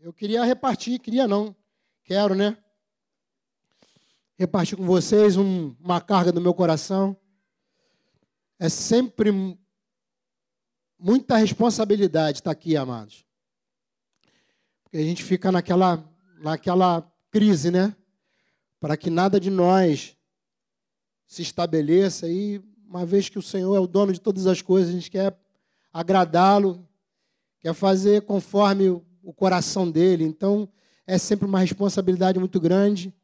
eu queria repartir, queria não, quero, né? Repartir com vocês um, uma carga do meu coração. É sempre muita responsabilidade estar aqui, amados. Porque a gente fica naquela, naquela crise, né? Para que nada de nós se estabeleça e uma vez que o Senhor é o dono de todas as coisas, a gente quer agradá-lo, quer fazer conforme o coração dele. Então, é sempre uma responsabilidade muito grande,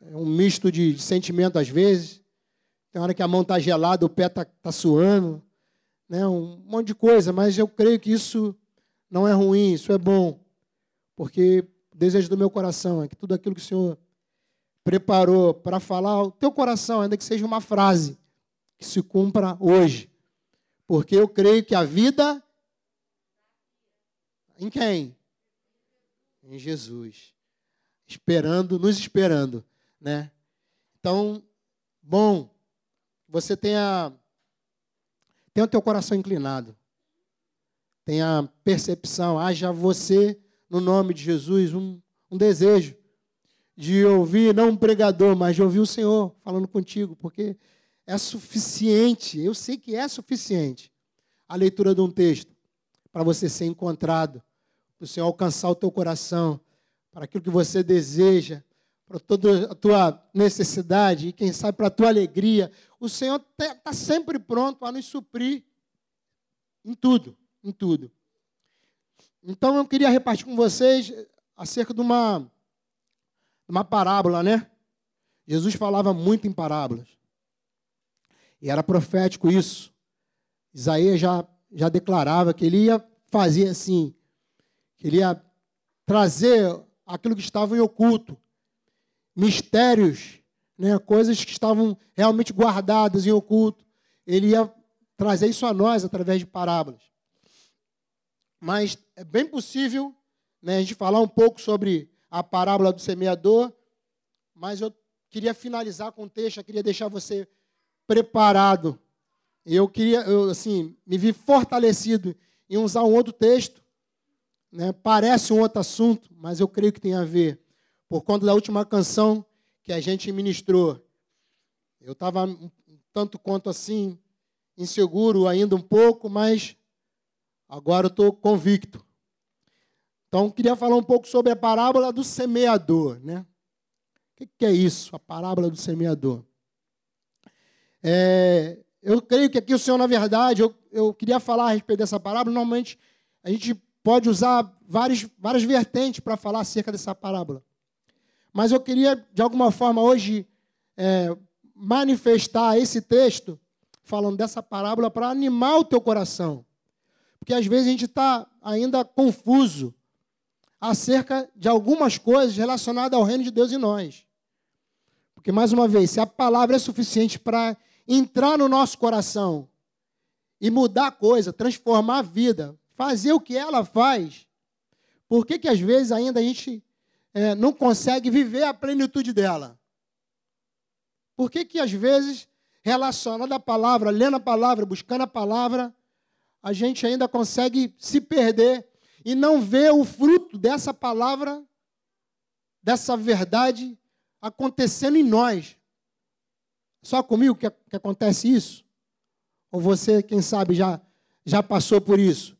é um misto de sentimento às vezes. Tem hora que a mão está gelada, o pé está tá suando, né? um monte de coisa, mas eu creio que isso não é ruim, isso é bom, porque o desejo do meu coração é que tudo aquilo que o Senhor preparou para falar, o teu coração, ainda que seja uma frase, que se cumpra hoje. Porque eu creio que a vida. Em quem? Em Jesus. Esperando, nos esperando. Né? Então, bom, você tenha, tenha o teu coração inclinado. Tenha percepção, haja você, no nome de Jesus, um, um desejo de ouvir, não um pregador, mas de ouvir o Senhor falando contigo, porque é suficiente, eu sei que é suficiente a leitura de um texto para você ser encontrado, para o Senhor alcançar o teu coração, para aquilo que você deseja, para toda a tua necessidade e, quem sabe, para a tua alegria. O Senhor está sempre pronto a nos suprir em tudo, em tudo. Então, eu queria repartir com vocês acerca de uma, uma parábola, né? Jesus falava muito em parábolas. E era profético isso. Isaías já, já declarava que ele ia fazer assim, que ele ia trazer aquilo que estava em oculto, mistérios, né, coisas que estavam realmente guardadas em oculto. Ele ia trazer isso a nós através de parábolas. Mas é bem possível né, a gente falar um pouco sobre a parábola do semeador, mas eu queria finalizar com o texto, eu queria deixar você preparado. Eu queria, eu, assim, me vi fortalecido em usar um outro texto. Né? Parece um outro assunto, mas eu creio que tem a ver. Por conta da última canção que a gente ministrou. Eu estava um tanto quanto assim, inseguro ainda um pouco, mas agora eu estou convicto. Então, queria falar um pouco sobre a parábola do semeador. Né? O que é isso, a parábola do semeador? É, eu creio que aqui o Senhor, na verdade, eu, eu queria falar a respeito dessa parábola. Normalmente, a gente pode usar várias, várias vertentes para falar acerca dessa parábola. Mas eu queria, de alguma forma, hoje, é, manifestar esse texto, falando dessa parábola, para animar o teu coração. Porque às vezes a gente está ainda confuso acerca de algumas coisas relacionadas ao reino de Deus em nós. Porque, mais uma vez, se a palavra é suficiente para entrar no nosso coração e mudar a coisa, transformar a vida, fazer o que ela faz, por que, que às vezes ainda a gente é, não consegue viver a plenitude dela? Por que, que às vezes, relacionado à palavra, lendo a palavra, buscando a palavra, a gente ainda consegue se perder e não ver o fruto dessa palavra, dessa verdade acontecendo em nós? Só comigo que, que acontece isso? Ou você, quem sabe, já, já passou por isso?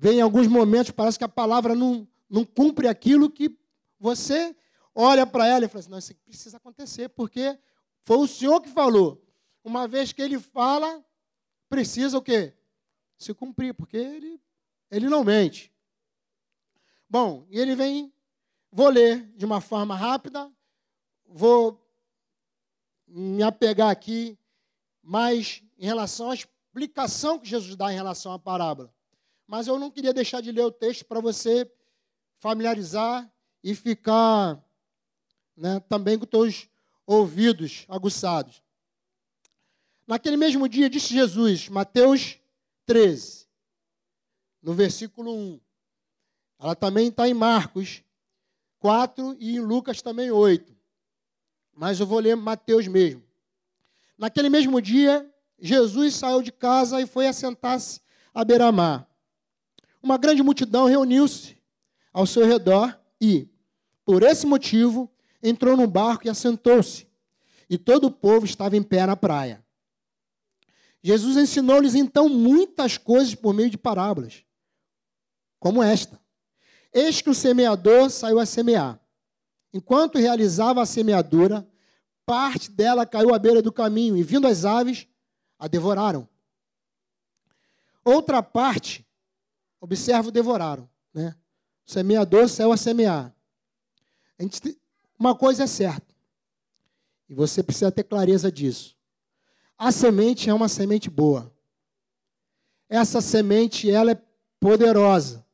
Vem em alguns momentos, parece que a palavra não, não cumpre aquilo que você olha para ela e fala assim, não, isso precisa acontecer, porque foi o Senhor que falou. Uma vez que ele fala, precisa o quê? Se cumprir, porque ele, ele não mente. Bom, e ele vem, vou ler de uma forma rápida, vou me apegar aqui mais em relação à explicação que Jesus dá em relação à parábola. Mas eu não queria deixar de ler o texto para você familiarizar e ficar né, também com teus ouvidos aguçados. Naquele mesmo dia, disse Jesus, Mateus 13, no versículo 1. Ela também está em Marcos 4 e em Lucas também 8 mas eu vou ler Mateus mesmo. Naquele mesmo dia, Jesus saiu de casa e foi assentar-se à beira-mar. Uma grande multidão reuniu-se ao seu redor e, por esse motivo, entrou no barco e assentou-se. E todo o povo estava em pé na praia. Jesus ensinou-lhes então muitas coisas por meio de parábolas, como esta. Eis que o semeador saiu a semear. Enquanto realizava a semeadura, parte dela caiu à beira do caminho, e vindo as aves, a devoraram. Outra parte, observa, devoraram. Né? O semeador saiu a semear. A gente, uma coisa é certa, e você precisa ter clareza disso. A semente é uma semente boa. Essa semente, ela é poderosa.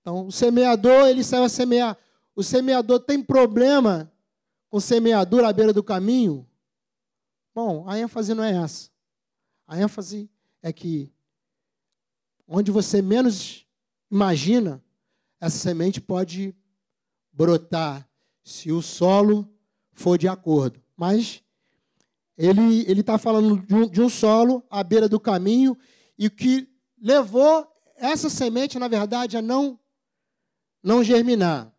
Então, o semeador, ele saiu a semear. O semeador tem problema com semeadura à beira do caminho? Bom, a ênfase não é essa. A ênfase é que onde você menos imagina, essa semente pode brotar se o solo for de acordo. Mas ele está falando de um, de um solo à beira do caminho e que levou essa semente, na verdade, a não, não germinar.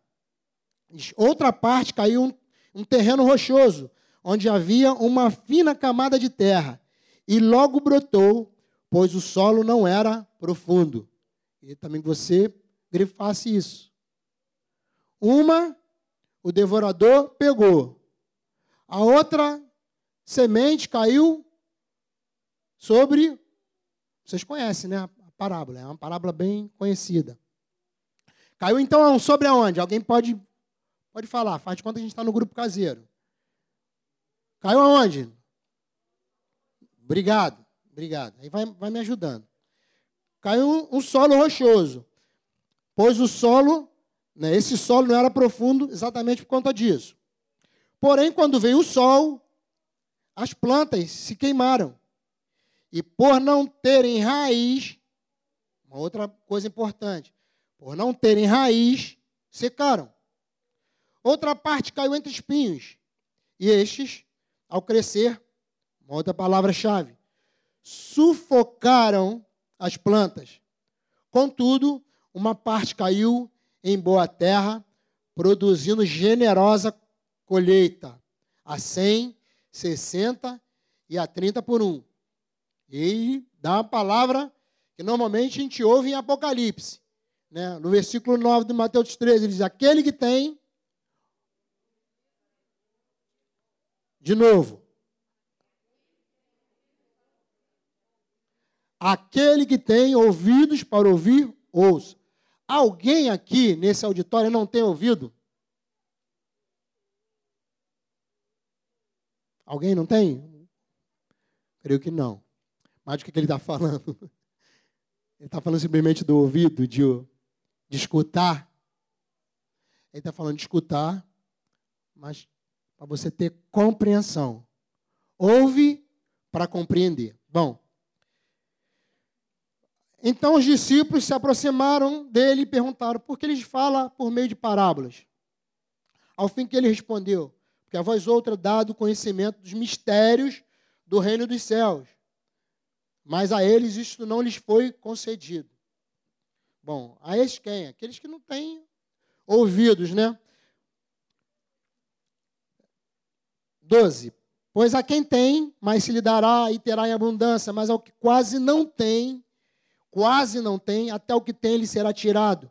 Outra parte caiu um, um terreno rochoso, onde havia uma fina camada de terra, e logo brotou, pois o solo não era profundo. E também você grifasse isso. Uma, o devorador pegou. A outra semente caiu sobre. Vocês conhecem, né? A parábola. É uma parábola bem conhecida. Caiu então sobre aonde? Alguém pode, pode falar. Faz de conta que a gente está no grupo caseiro. Caiu aonde? Obrigado. Obrigado. Aí vai, vai me ajudando. Caiu um, um solo rochoso. Pois o solo, né, esse solo não era profundo exatamente por conta disso. Porém, quando veio o sol, as plantas se queimaram. E por não terem raiz, uma outra coisa importante, por não terem raiz, secaram. Outra parte caiu entre espinhos. E estes, ao crescer, uma outra palavra-chave, sufocaram as plantas. Contudo, uma parte caiu em boa terra, produzindo generosa colheita, a 100, 60 e a 30 por um. E dá uma palavra que normalmente a gente ouve em Apocalipse. Né? No versículo 9 de Mateus 13, ele diz: Aquele que tem. De novo. Aquele que tem ouvidos para ouvir, ouça. Alguém aqui nesse auditório não tem ouvido? Alguém não tem? Creio que não. Mas o que ele está falando? Ele está falando simplesmente do ouvido, de, de escutar. Ele está falando de escutar, mas para você ter compreensão. Ouve para compreender. Bom, então os discípulos se aproximaram dele e perguntaram por que ele fala por meio de parábolas. Ao fim que ele respondeu: que a vós outra dado conhecimento dos mistérios do reino dos céus. Mas a eles isto não lhes foi concedido. Bom, a estes quem? Aqueles que não têm ouvidos, né? 12. Pois a quem tem, mais se lhe dará e terá em abundância, mas ao que quase não tem, quase não tem, até o que tem lhe será tirado.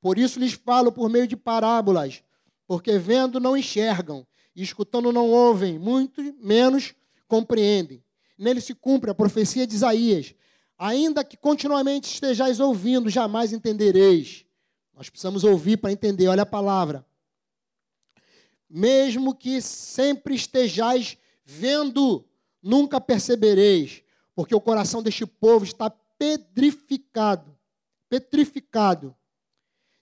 Por isso lhes falo por meio de parábolas, porque vendo não enxergam, e escutando não ouvem, muito menos compreendem. Nele se cumpre a profecia de Isaías. Ainda que continuamente estejais ouvindo, jamais entendereis. Nós precisamos ouvir para entender, olha a palavra. Mesmo que sempre estejais vendo, nunca percebereis, porque o coração deste povo está petrificado, petrificado.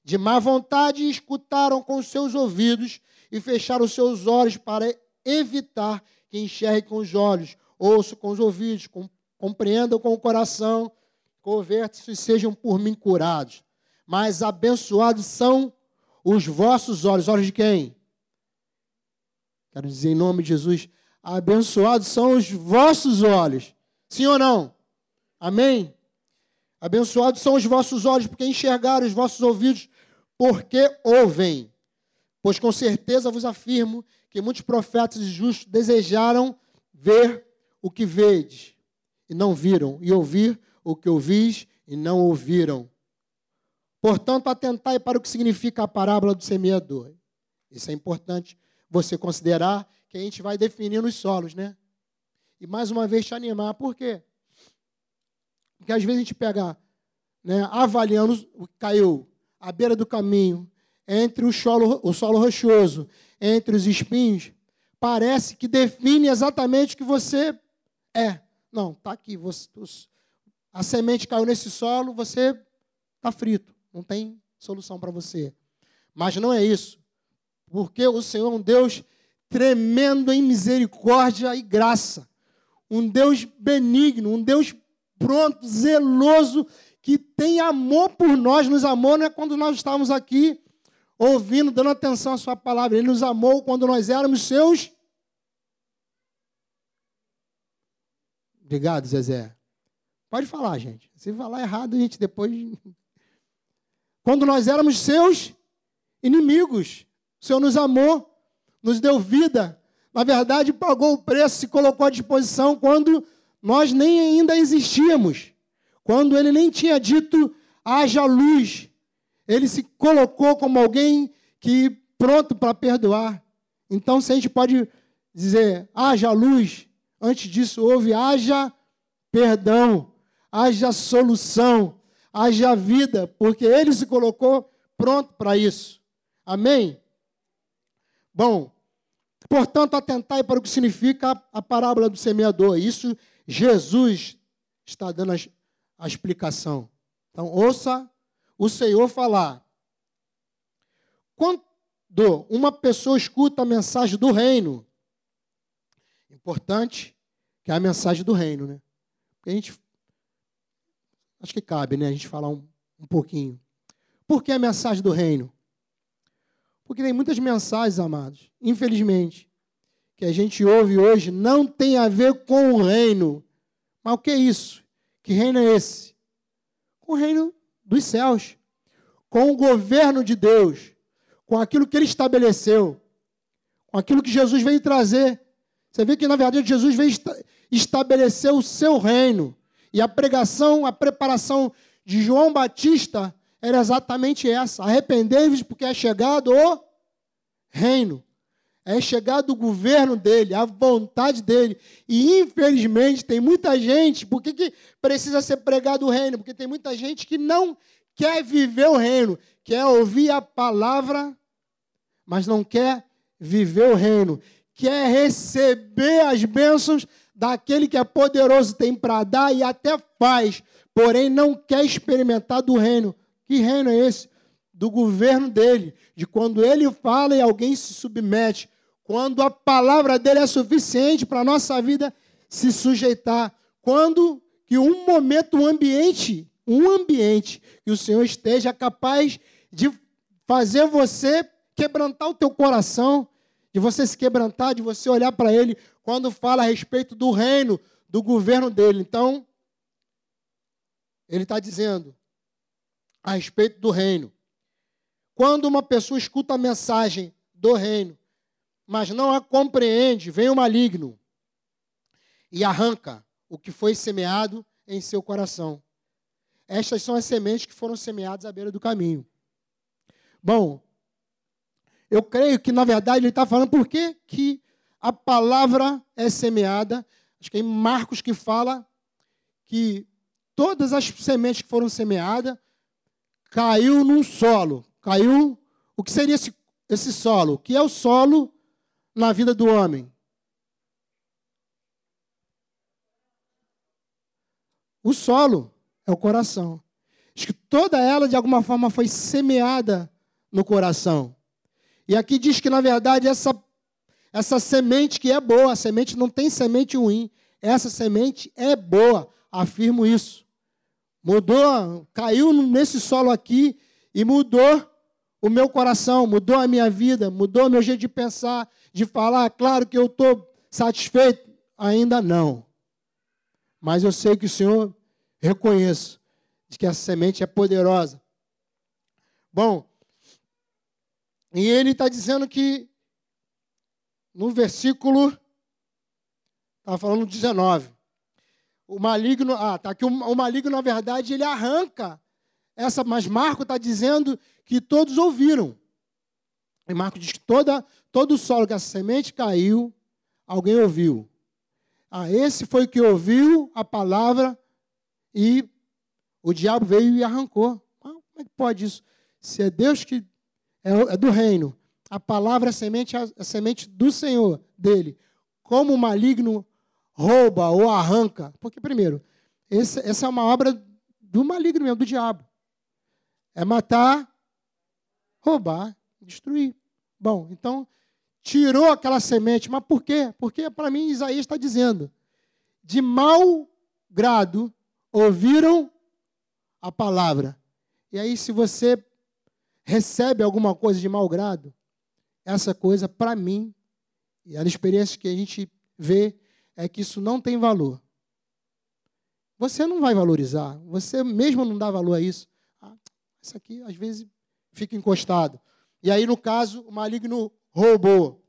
De má vontade escutaram com seus ouvidos e fechar os seus olhos para evitar que enxergue com os olhos, ouçam com os ouvidos, compreendam com o coração, convertam-se e sejam por mim curados. Mas abençoados são os vossos olhos. Olhos de quem? Quero dizer em nome de Jesus, abençoados são os vossos olhos. Sim ou não? Amém? Abençoados são os vossos olhos, porque enxergaram os vossos ouvidos, porque ouvem. Pois com certeza vos afirmo que muitos profetas e justos desejaram ver o que vedes e não viram, e ouvir o que ouvis e não ouviram. Portanto, atentai para o que significa a parábola do semeador. Isso é importante você considerar que a gente vai definir os solos, né? E mais uma vez te animar, por quê? Porque às vezes a gente pega, né, avaliando o que caiu à beira do caminho, entre o solo, o solo rochoso, entre os espinhos, parece que define exatamente o que você é. Não, está aqui. Você, a semente caiu nesse solo, você está frito. Não tem solução para você. Mas não é isso. Porque o Senhor é um Deus tremendo em misericórdia e graça. Um Deus benigno, um Deus pronto, zeloso, que tem amor por nós, nos amou, não é quando nós estávamos aqui ouvindo, dando atenção à Sua palavra. Ele nos amou quando nós éramos seus. Obrigado, Zezé. Pode falar, gente. Se falar errado, a gente depois. Quando nós éramos seus inimigos, o Senhor nos amou, nos deu vida. Na verdade, pagou o preço, se colocou à disposição quando nós nem ainda existíamos. Quando ele nem tinha dito haja luz, ele se colocou como alguém que pronto para perdoar. Então, se a gente pode dizer haja luz, antes disso houve haja perdão, haja solução, haja vida, porque ele se colocou pronto para isso. Amém? Bom, portanto, atentai para o que significa a parábola do semeador. Isso Jesus está dando a, explicação. Então, ouça o Senhor falar. Quando uma pessoa escuta a mensagem do reino, importante que é a mensagem do reino, né? Porque a gente acho que cabe, né, a gente falar um, um pouquinho. Por que a mensagem do reino? Porque tem muitas mensagens, amados, infelizmente, que a gente ouve hoje não tem a ver com o reino. Mas o que é isso? Que reino é esse? Com o reino dos céus, com o governo de Deus, com aquilo que ele estabeleceu, com aquilo que Jesus veio trazer. Você vê que, na verdade, Jesus veio estabelecer o seu reino. E a pregação, a preparação de João Batista era exatamente essa: arrependei-vos porque é chegado o reino é chegado o governo dele, a vontade dele. E infelizmente tem muita gente, por que, que precisa ser pregado o reino? Porque tem muita gente que não quer viver o reino, quer ouvir a palavra, mas não quer viver o reino, quer receber as bênçãos daquele que é poderoso, tem para dar e até faz, porém não quer experimentar do reino. Que reino é esse? Do governo dele, de quando ele fala e alguém se submete quando a palavra dele é suficiente para a nossa vida se sujeitar, quando que um momento, um ambiente, um ambiente que o Senhor esteja capaz de fazer você quebrantar o teu coração, de você se quebrantar, de você olhar para ele quando fala a respeito do reino, do governo dele. Então, ele está dizendo a respeito do reino. Quando uma pessoa escuta a mensagem do reino, mas não a compreende, vem o maligno e arranca o que foi semeado em seu coração. Estas são as sementes que foram semeadas à beira do caminho. Bom, eu creio que, na verdade, ele está falando por que, que a palavra é semeada. Acho que é em Marcos que fala que todas as sementes que foram semeadas caiu num solo. Caiu. O que seria esse, esse solo? Que é o solo na vida do homem? O solo é o coração. Acho que toda ela, de alguma forma, foi semeada no coração. E aqui diz que, na verdade, essa, essa semente que é boa, a semente não tem semente ruim, essa semente é boa, afirmo isso. Mudou, caiu nesse solo aqui e mudou o meu coração, mudou a minha vida, mudou o meu jeito de pensar, de falar. Claro que eu estou satisfeito, ainda não. Mas eu sei que o Senhor reconheço de que essa semente é poderosa. Bom, E ele está dizendo que no versículo. Estava falando 19. O maligno. Ah, tá aqui. O maligno, na verdade, ele arranca essa. Mas Marco está dizendo que todos ouviram. E Marco diz que toda, todo o solo que essa semente caiu, alguém ouviu. Ah, esse foi que ouviu a palavra e o diabo veio e arrancou. Ah, como é que pode isso? Se é Deus que é, é do reino, a palavra é a semente, a semente do Senhor, dele. Como o maligno rouba ou arranca. Porque, primeiro, esse, essa é uma obra do maligno mesmo, do diabo. É matar, roubar, destruir. Bom, então, tirou aquela semente. Mas por quê? Porque, para mim, Isaías está dizendo: de mau grado ouviram a palavra. E aí, se você recebe alguma coisa de mau grado, essa coisa, para mim, e a experiência que a gente vê, é que isso não tem valor. Você não vai valorizar, você mesmo não dá valor a isso. Isso aqui, às vezes, fica encostado. E aí, no caso, o maligno roubou.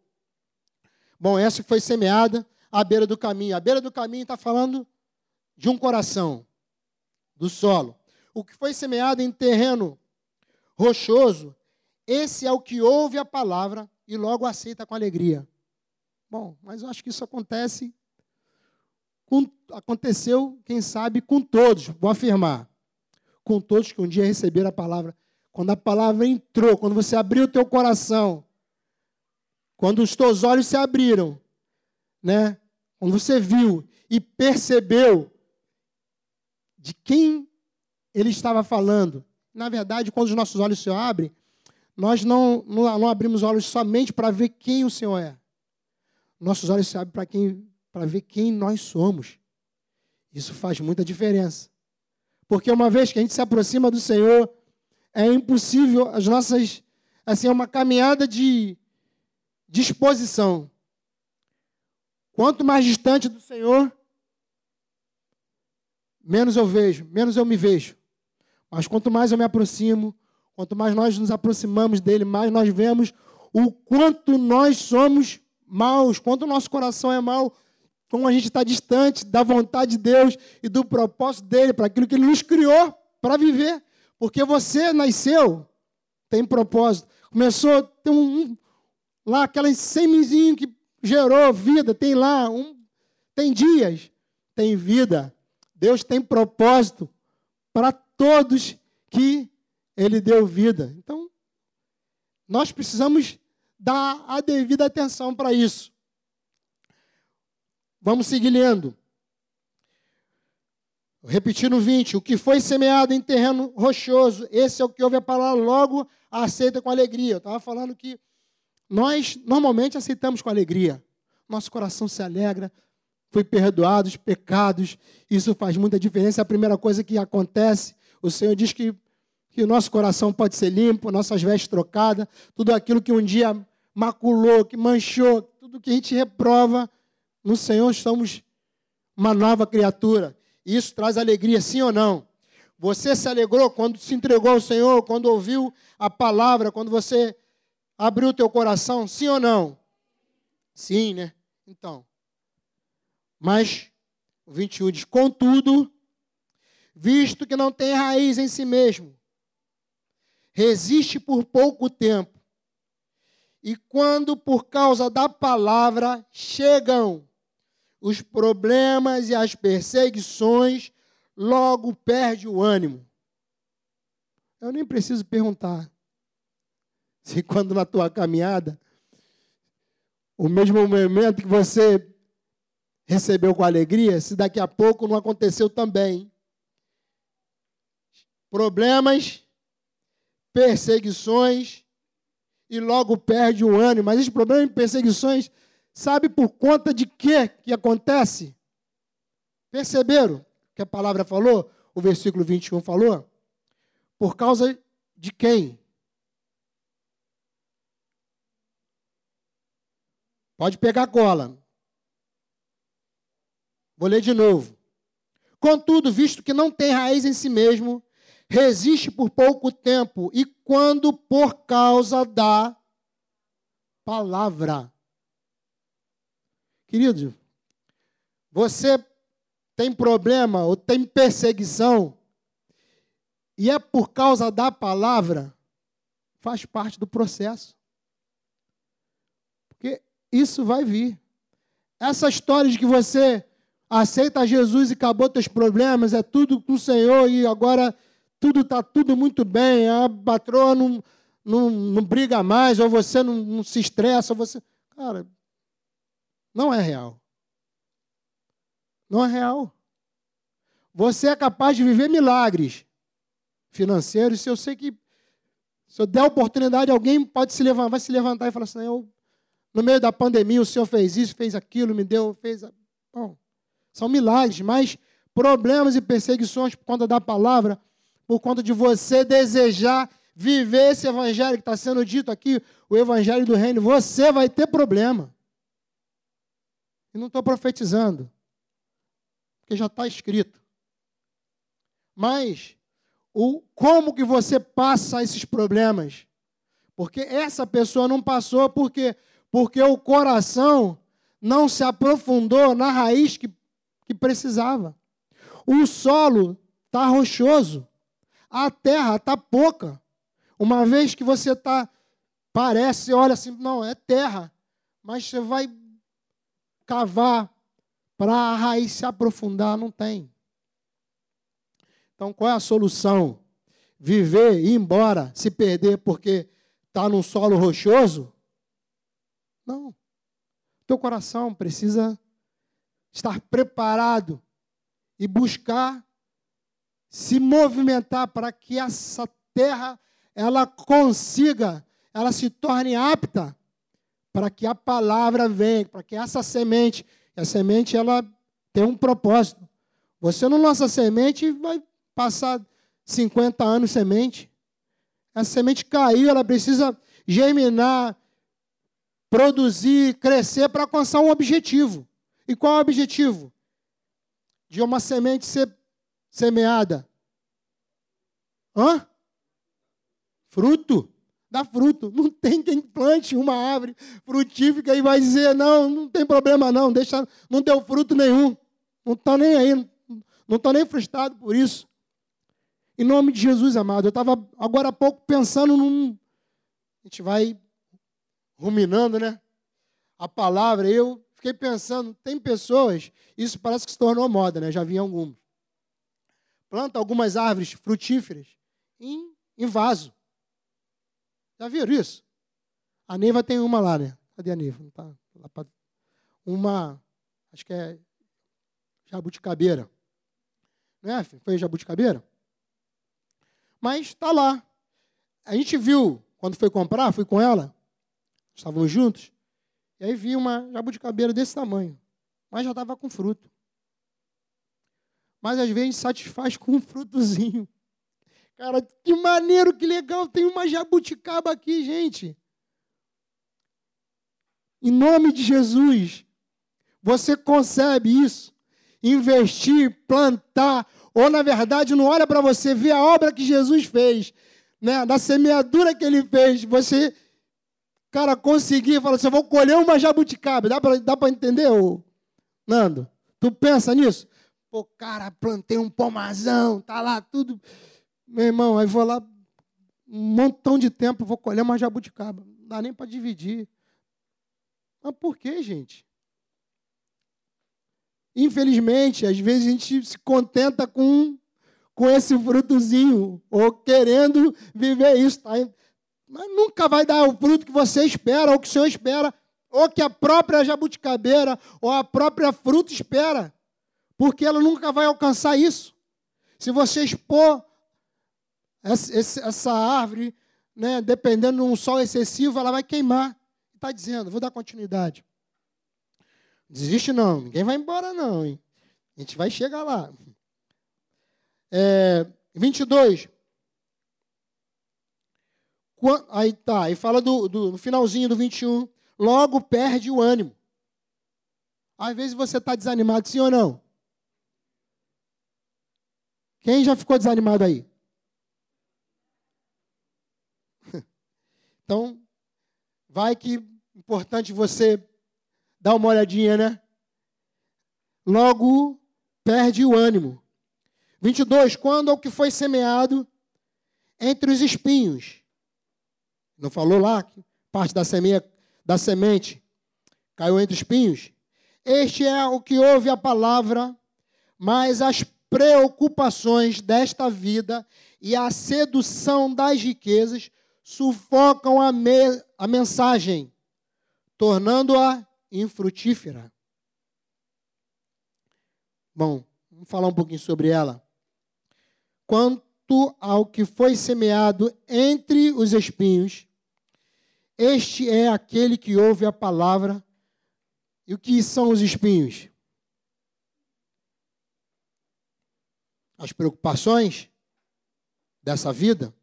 Bom, essa foi semeada à beira do caminho. A beira do caminho está falando de um coração, do solo. O que foi semeado em terreno rochoso, esse é o que ouve a palavra e logo aceita com alegria. Bom, mas eu acho que isso acontece com, aconteceu, quem sabe, com todos, vou afirmar. Com todos que um dia receberam a palavra. Quando a palavra entrou, quando você abriu o teu coração, quando os teus olhos se abriram, né? Quando você viu e percebeu de quem ele estava falando. Na verdade, quando os nossos olhos se abrem, nós não, não, não abrimos olhos somente para ver quem o Senhor é. Nossos olhos se abrem para quem para ver quem nós somos. Isso faz muita diferença. Porque uma vez que a gente se aproxima do Senhor, é impossível as nossas assim é uma caminhada de disposição. Quanto mais distante do Senhor, menos eu vejo, menos eu me vejo. Mas quanto mais eu me aproximo, quanto mais nós nos aproximamos dele, mais nós vemos o quanto nós somos maus, quanto o nosso coração é mau, como a gente está distante da vontade de Deus e do propósito dele, para aquilo que ele nos criou para viver. Porque você nasceu, tem propósito. Começou, tem um, um lá aquela semenzinho que gerou vida, tem lá, um, tem dias, tem vida. Deus tem propósito para todos que Ele deu vida. Então, nós precisamos dar a devida atenção para isso. Vamos seguir lendo. Repetindo 20, o que foi semeado em terreno rochoso, esse é o que ouve a palavra, logo aceita com alegria. Eu estava falando que nós normalmente aceitamos com alegria. Nosso coração se alegra, foi perdoado os pecados, isso faz muita diferença. É a primeira coisa que acontece o Senhor diz que, que o nosso coração pode ser limpo, nossas vestes trocadas, tudo aquilo que um dia maculou, que manchou, tudo que a gente reprova, no Senhor estamos uma nova criatura. Isso traz alegria, sim ou não? Você se alegrou quando se entregou ao Senhor, quando ouviu a palavra, quando você abriu o teu coração, sim ou não? Sim, né? Então. Mas o 21 diz: Contudo, visto que não tem raiz em si mesmo. Resiste por pouco tempo. E quando, por causa da palavra, chegam os problemas e as perseguições, logo perde o ânimo. Eu nem preciso perguntar se quando na tua caminhada, o mesmo momento que você recebeu com alegria, se daqui a pouco não aconteceu também problemas, perseguições e logo perde o ânimo. Mas esses problemas e perseguições, sabe por conta de quê que acontece? Perceberam que a palavra falou? O versículo 21 falou? Por causa de quem? Pode pegar a cola. Vou ler de novo. Contudo, visto que não tem raiz em si mesmo, resiste por pouco tempo, e quando por causa da palavra. Querido, você tem problema ou tem perseguição e é por causa da palavra, faz parte do processo. Porque isso vai vir. Essa história de que você aceita Jesus e acabou teus problemas, é tudo com o Senhor e agora tudo está tudo muito bem, a patroa não, não, não briga mais, ou você não, não se estressa, ou você. Cara, não é real. Não é real. Você é capaz de viver milagres financeiros. Se eu sei que, se eu der oportunidade, alguém pode se levantar, vai se levantar e falar assim: eu, no meio da pandemia, o senhor fez isso, fez aquilo, me deu, fez. Bom, são milagres, mas problemas e perseguições por conta da palavra, por conta de você desejar viver esse evangelho que está sendo dito aqui, o evangelho do reino, você vai ter problema. E não estou profetizando, porque já está escrito. Mas o como que você passa esses problemas? Porque essa pessoa não passou porque porque o coração não se aprofundou na raiz que, que precisava. O solo está rochoso, a terra está pouca. Uma vez que você está, parece, olha assim, não, é terra, mas você vai cavar para a raiz se aprofundar, não tem. Então, qual é a solução? Viver, ir embora, se perder porque está num solo rochoso? Não. Teu coração precisa estar preparado e buscar se movimentar para que essa terra ela consiga, ela se torne apta para que a palavra venha, para que essa semente, a semente ela tem um propósito. Você não lança semente e vai passar 50 anos semente. A semente caiu, ela precisa germinar, produzir, crescer para alcançar um objetivo. E qual é o objetivo? De uma semente ser semeada. Hã? Fruto. Dá fruto. Não tem quem plante uma árvore frutífica e vai dizer, não, não tem problema não, deixa, não deu fruto nenhum. Não está nem aí, não está nem frustrado por isso. Em nome de Jesus, amado, eu estava agora há pouco pensando num. A gente vai ruminando, né? A palavra, eu fiquei pensando, tem pessoas, isso parece que se tornou moda, né? Já vi algumas. Planta algumas árvores frutíferas em, em vaso. Já viram isso? A Neiva tem uma lá, né? Cadê a Neiva? Não tá lá pra... Uma, acho que é jabuticabeira. Não é? Foi jabuticabeira? Mas está lá. A gente viu, quando foi comprar, fui com ela, estávamos juntos, e aí vi uma jabuticabeira desse tamanho, mas já estava com fruto. Mas às vezes satisfaz com um frutozinho. Cara, que maneiro, que legal, tem uma jabuticaba aqui, gente. Em nome de Jesus, você concebe isso? Investir, plantar, ou na verdade não olha para você, vê a obra que Jesus fez, né? da semeadura que ele fez, você, cara, conseguir falar assim, eu vou colher uma jabuticaba, dá para entender, ô, Nando? Tu pensa nisso? Pô, cara, plantei um pomazão, tá lá tudo. Meu irmão, aí vou lá um montão de tempo, vou colher uma jabuticaba. Não dá nem para dividir. Mas por que, gente? Infelizmente, às vezes a gente se contenta com, com esse frutozinho, ou querendo viver isso. Tá? Mas nunca vai dar o fruto que você espera, ou que o Senhor espera, ou que a própria jabuticabeira, ou a própria fruta espera. Porque ela nunca vai alcançar isso. Se você expor essa árvore, né, dependendo de um sol excessivo, ela vai queimar. Está dizendo, vou dar continuidade. Desiste não, ninguém vai embora não, hein? A gente vai chegar lá. É, 22. Aí tá, aí fala do, do, no finalzinho do 21. Logo perde o ânimo. Às vezes você está desanimado, sim ou não? Quem já ficou desanimado aí? Então, vai que importante você dar uma olhadinha, né? Logo perde o ânimo. 22. Quando o que foi semeado entre os espinhos. Não falou lá que parte da, semeia, da semente caiu entre os espinhos? Este é o que ouve a palavra, mas as preocupações desta vida e a sedução das riquezas sufocam a, me, a mensagem, tornando-a infrutífera. Bom, vamos falar um pouquinho sobre ela. Quanto ao que foi semeado entre os espinhos, este é aquele que ouve a palavra. E o que são os espinhos? As preocupações dessa vida.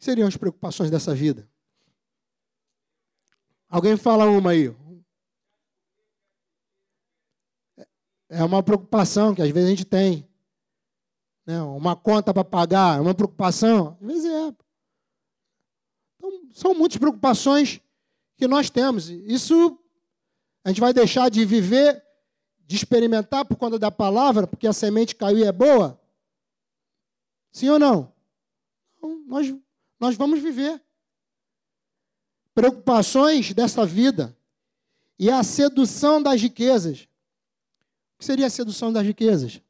Seriam as preocupações dessa vida? Alguém fala uma aí. É uma preocupação que às vezes a gente tem. Né? Uma conta para pagar, é uma preocupação. Às vezes é. Então, são muitas preocupações que nós temos. Isso a gente vai deixar de viver, de experimentar por conta da palavra, porque a semente caiu e é boa? Sim ou não? Então, nós, nós vamos viver. Preocupações dessa vida e a sedução das riquezas que seria a sedução das riquezas?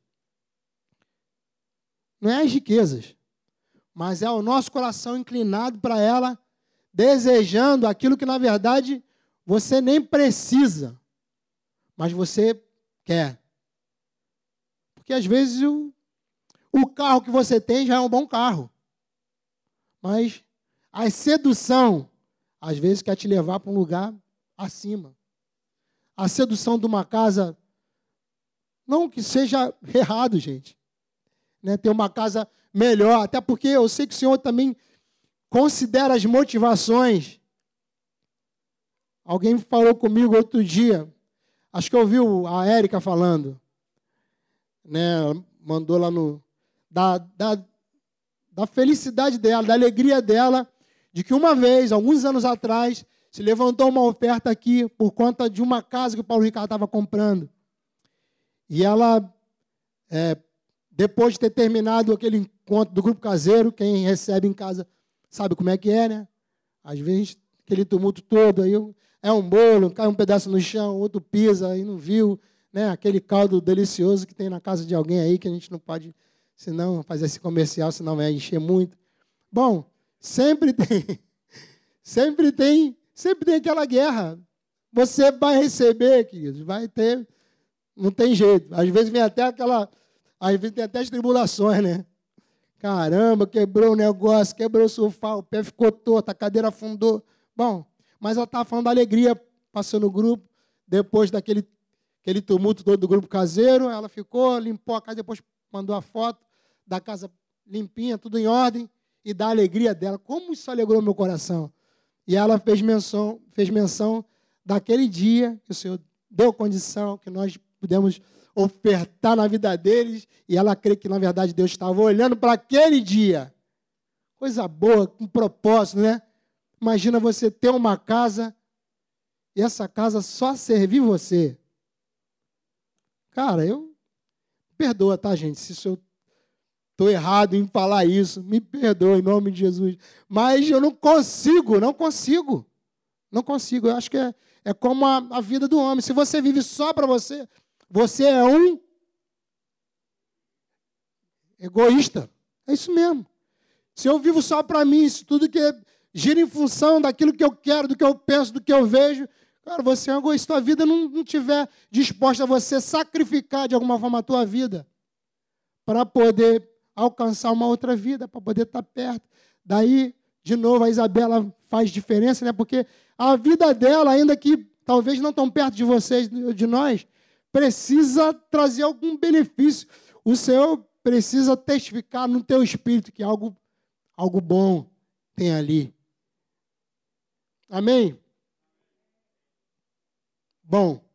Não é as riquezas, mas é o nosso coração inclinado para ela, desejando aquilo que na verdade você nem precisa, mas você quer. Porque às vezes o, o carro que você tem já é um bom carro, mas a sedução às vezes quer te levar para um lugar acima. A sedução de uma casa não que seja errado, gente. Né? Ter uma casa melhor. Até porque eu sei que o Senhor também considera as motivações. Alguém falou comigo outro dia. Acho que ouviu a Érica falando. Né? Mandou lá no. Da, da, da felicidade dela, da alegria dela, de que uma vez, alguns anos atrás, se levantou uma oferta aqui por conta de uma casa que o Paulo Ricardo estava comprando. E ela, é, depois de ter terminado aquele encontro do grupo caseiro, quem recebe em casa sabe como é que é, né? Às vezes, aquele tumulto todo, aí é um bolo, cai um pedaço no chão, outro pisa e não viu, né? Aquele caldo delicioso que tem na casa de alguém aí, que a gente não pode, senão, fazer esse comercial, senão vai encher muito. Bom, sempre tem, sempre tem, sempre tem aquela guerra. Você vai receber, queridos, vai ter não tem jeito. Às vezes vem até aquela. Às vezes tem até as tribulações, né? Caramba, quebrou o negócio, quebrou o sofá, o pé ficou torto, a cadeira afundou. Bom, mas ela estava falando da alegria, passando o grupo, depois daquele aquele tumulto todo do grupo caseiro, ela ficou, limpou a casa, depois mandou a foto da casa limpinha, tudo em ordem, e da alegria dela. Como isso alegrou meu coração. E ela fez menção, fez menção daquele dia que o Senhor deu condição, que nós pudemos ofertar na vida deles, e ela crê que, na verdade, Deus estava olhando para aquele dia. Coisa boa, com propósito, né? Imagina você ter uma casa e essa casa só servir você. Cara, eu. Perdoa, tá, gente? Se eu estou errado em falar isso, me perdoa em nome de Jesus. Mas eu não consigo, não consigo. Não consigo. Eu acho que é, é como a, a vida do homem. Se você vive só para você, você é um egoísta. É isso mesmo. Se eu vivo só para mim, se tudo que gira em função daquilo que eu quero, do que eu penso, do que eu vejo, cara, você é um egoísta. A vida não, não tiver disposta a você sacrificar de alguma forma a tua vida para poder alcançar uma outra vida, para poder estar perto. Daí, de novo, a Isabela faz diferença, né? Porque a vida dela, ainda que talvez não tão perto de vocês, de nós, precisa trazer algum benefício. O Senhor precisa testificar no teu espírito que algo, algo bom tem ali. Amém? Bom.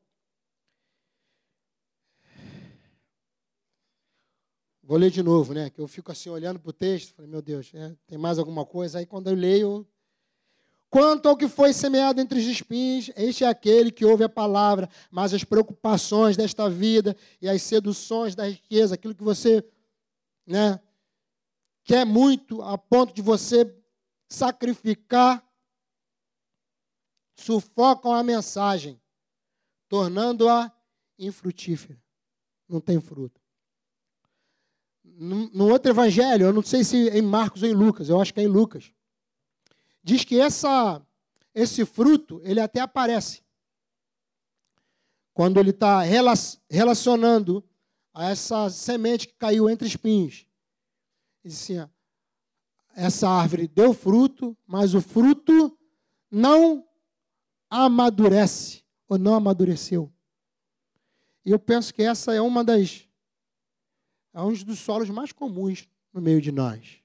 Vou ler de novo, né? Que eu fico assim olhando para o texto, falei, meu Deus, é, tem mais alguma coisa? Aí quando eu leio, Quanto ao que foi semeado entre os espinhos, este é aquele que ouve a palavra, mas as preocupações desta vida e as seduções da riqueza, aquilo que você né, quer muito a ponto de você sacrificar, sufocam a mensagem, tornando-a infrutífera. Não tem fruto. No, outro evangelho, eu não sei se é em Marcos ou em Lucas, eu acho que é em Lucas diz que essa, esse fruto, ele até aparece. Quando ele está relacionando a essa semente que caiu entre espinhos. Diz assim, ó, essa árvore deu fruto, mas o fruto não amadurece, ou não amadureceu. E eu penso que essa é uma das é um dos solos mais comuns no meio de nós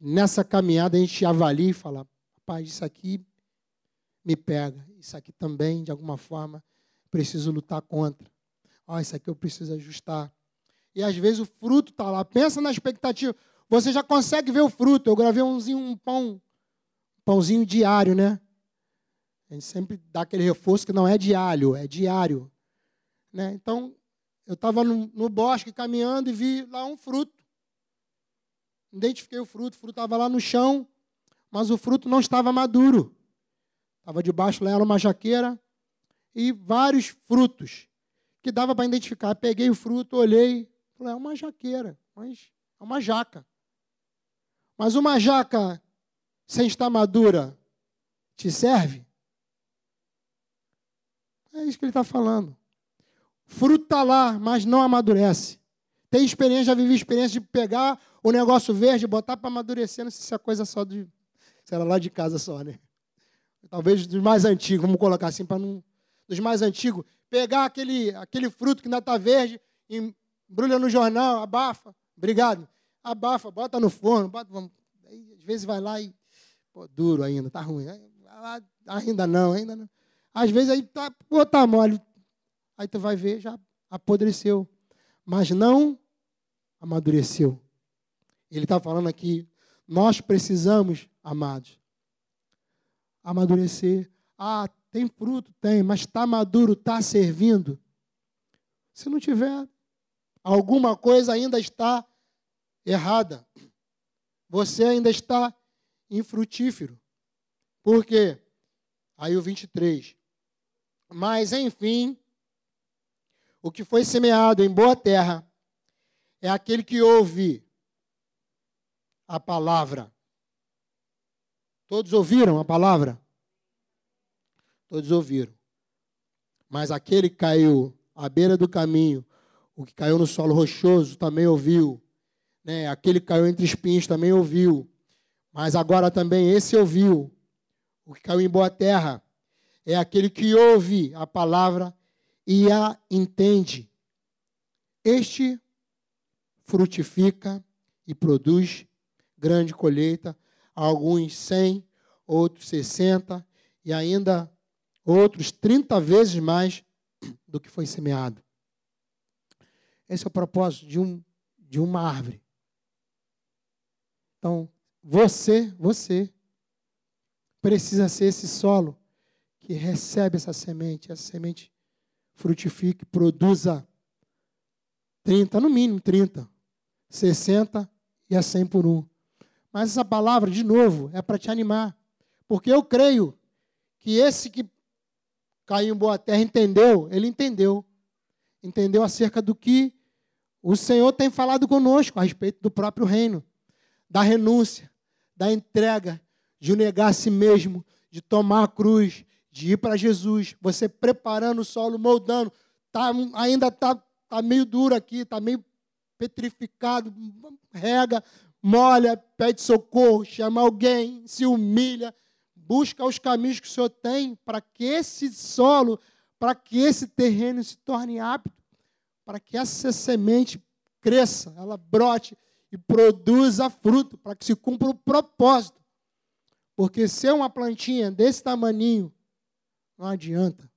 nessa caminhada a gente avalia e fala: rapaz, isso aqui me pega, isso aqui também, de alguma forma, preciso lutar contra. Ah, isso aqui eu preciso ajustar. E às vezes o fruto está lá. Pensa na expectativa. Você já consegue ver o fruto. Eu gravei umzinho, um pão, um pãozinho diário, né? A gente sempre dá aquele reforço que não é diário, é diário. Né? Então, eu estava no, no bosque caminhando e vi lá um fruto identifiquei o fruto, o fruto estava lá no chão, mas o fruto não estava maduro. Estava debaixo lá, era uma jaqueira, e vários frutos que dava para identificar. Peguei o fruto, olhei, falei, é uma jaqueira, mas é uma jaca. Mas uma jaca sem estar madura te serve? É isso que ele está falando. Fruto está lá, mas não amadurece. Tem experiência, já vivi experiência de pegar o negócio verde, botar para amadurecer, não sei se é coisa só de. Se era lá de casa só, né? Talvez dos mais antigos, vamos colocar assim, para não. Dos mais antigos, pegar aquele, aquele fruto que ainda está verde, embrulha no jornal, abafa. Obrigado. Abafa, bota no forno, bota, aí, às vezes vai lá e. Pô, duro ainda, tá ruim. Ainda não, ainda não. Às vezes aí tá, pô, tá mole. Aí tu vai ver, já apodreceu mas não amadureceu. Ele está falando aqui, nós precisamos, amados, amadurecer. Ah, tem fruto? Tem, mas está maduro, está servindo. Se não tiver, alguma coisa ainda está errada. Você ainda está infrutífero. Por quê? Aí o 23. Mas, enfim, o que foi semeado em boa terra é aquele que ouve a palavra. Todos ouviram a palavra? Todos ouviram. Mas aquele que caiu à beira do caminho, o que caiu no solo rochoso também ouviu. Né? Aquele que caiu entre espinhos também ouviu. Mas agora também esse ouviu. O que caiu em boa terra é aquele que ouve a palavra e a entende. Este frutifica e produz grande colheita, alguns cem, outros sessenta e ainda outros trinta vezes mais do que foi semeado. Esse é o propósito de, um, de uma árvore. Então, você, você, precisa ser esse solo que recebe essa semente, essa semente frutifique, produza 30, no mínimo 30, 60 e a 100 por um. Mas essa palavra, de novo, é para te animar. Porque eu creio que esse que caiu em boa terra entendeu, ele entendeu. Entendeu acerca do que o Senhor tem falado conosco a respeito do próprio reino, da renúncia, da entrega, de negar a si mesmo, de tomar a cruz, de ir para Jesus, você preparando o solo, moldando, tá, ainda está tá meio duro aqui, está meio petrificado, rega, molha, pede socorro, chama alguém, se humilha, busca os caminhos que o Senhor tem para que esse solo, para que esse terreno se torne apto, para que essa semente cresça, ela brote e produza fruto, para que se cumpra o propósito. Porque ser uma plantinha desse tamaninho, não adianta.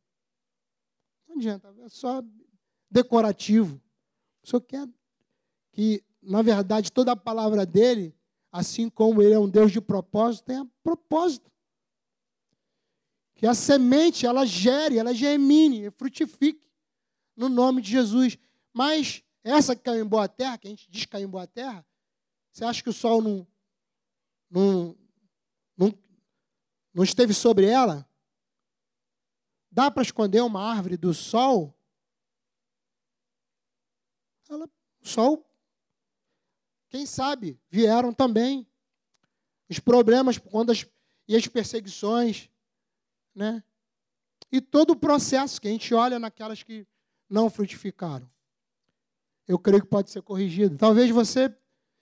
Não adianta, é só decorativo. O senhor quer que, na verdade, toda a palavra dele, assim como Ele é um Deus de propósito, tenha propósito. Que a semente, ela gere, ela germine, frutifique no nome de Jesus. Mas essa que caiu em boa terra, que a gente diz caiu em boa terra, você acha que o sol não, não, não, não esteve sobre ela? Dá para esconder uma árvore do sol? Ela, o sol, quem sabe, vieram também. Os problemas quando as, e as perseguições, né? E todo o processo que a gente olha naquelas que não frutificaram. Eu creio que pode ser corrigido. Talvez você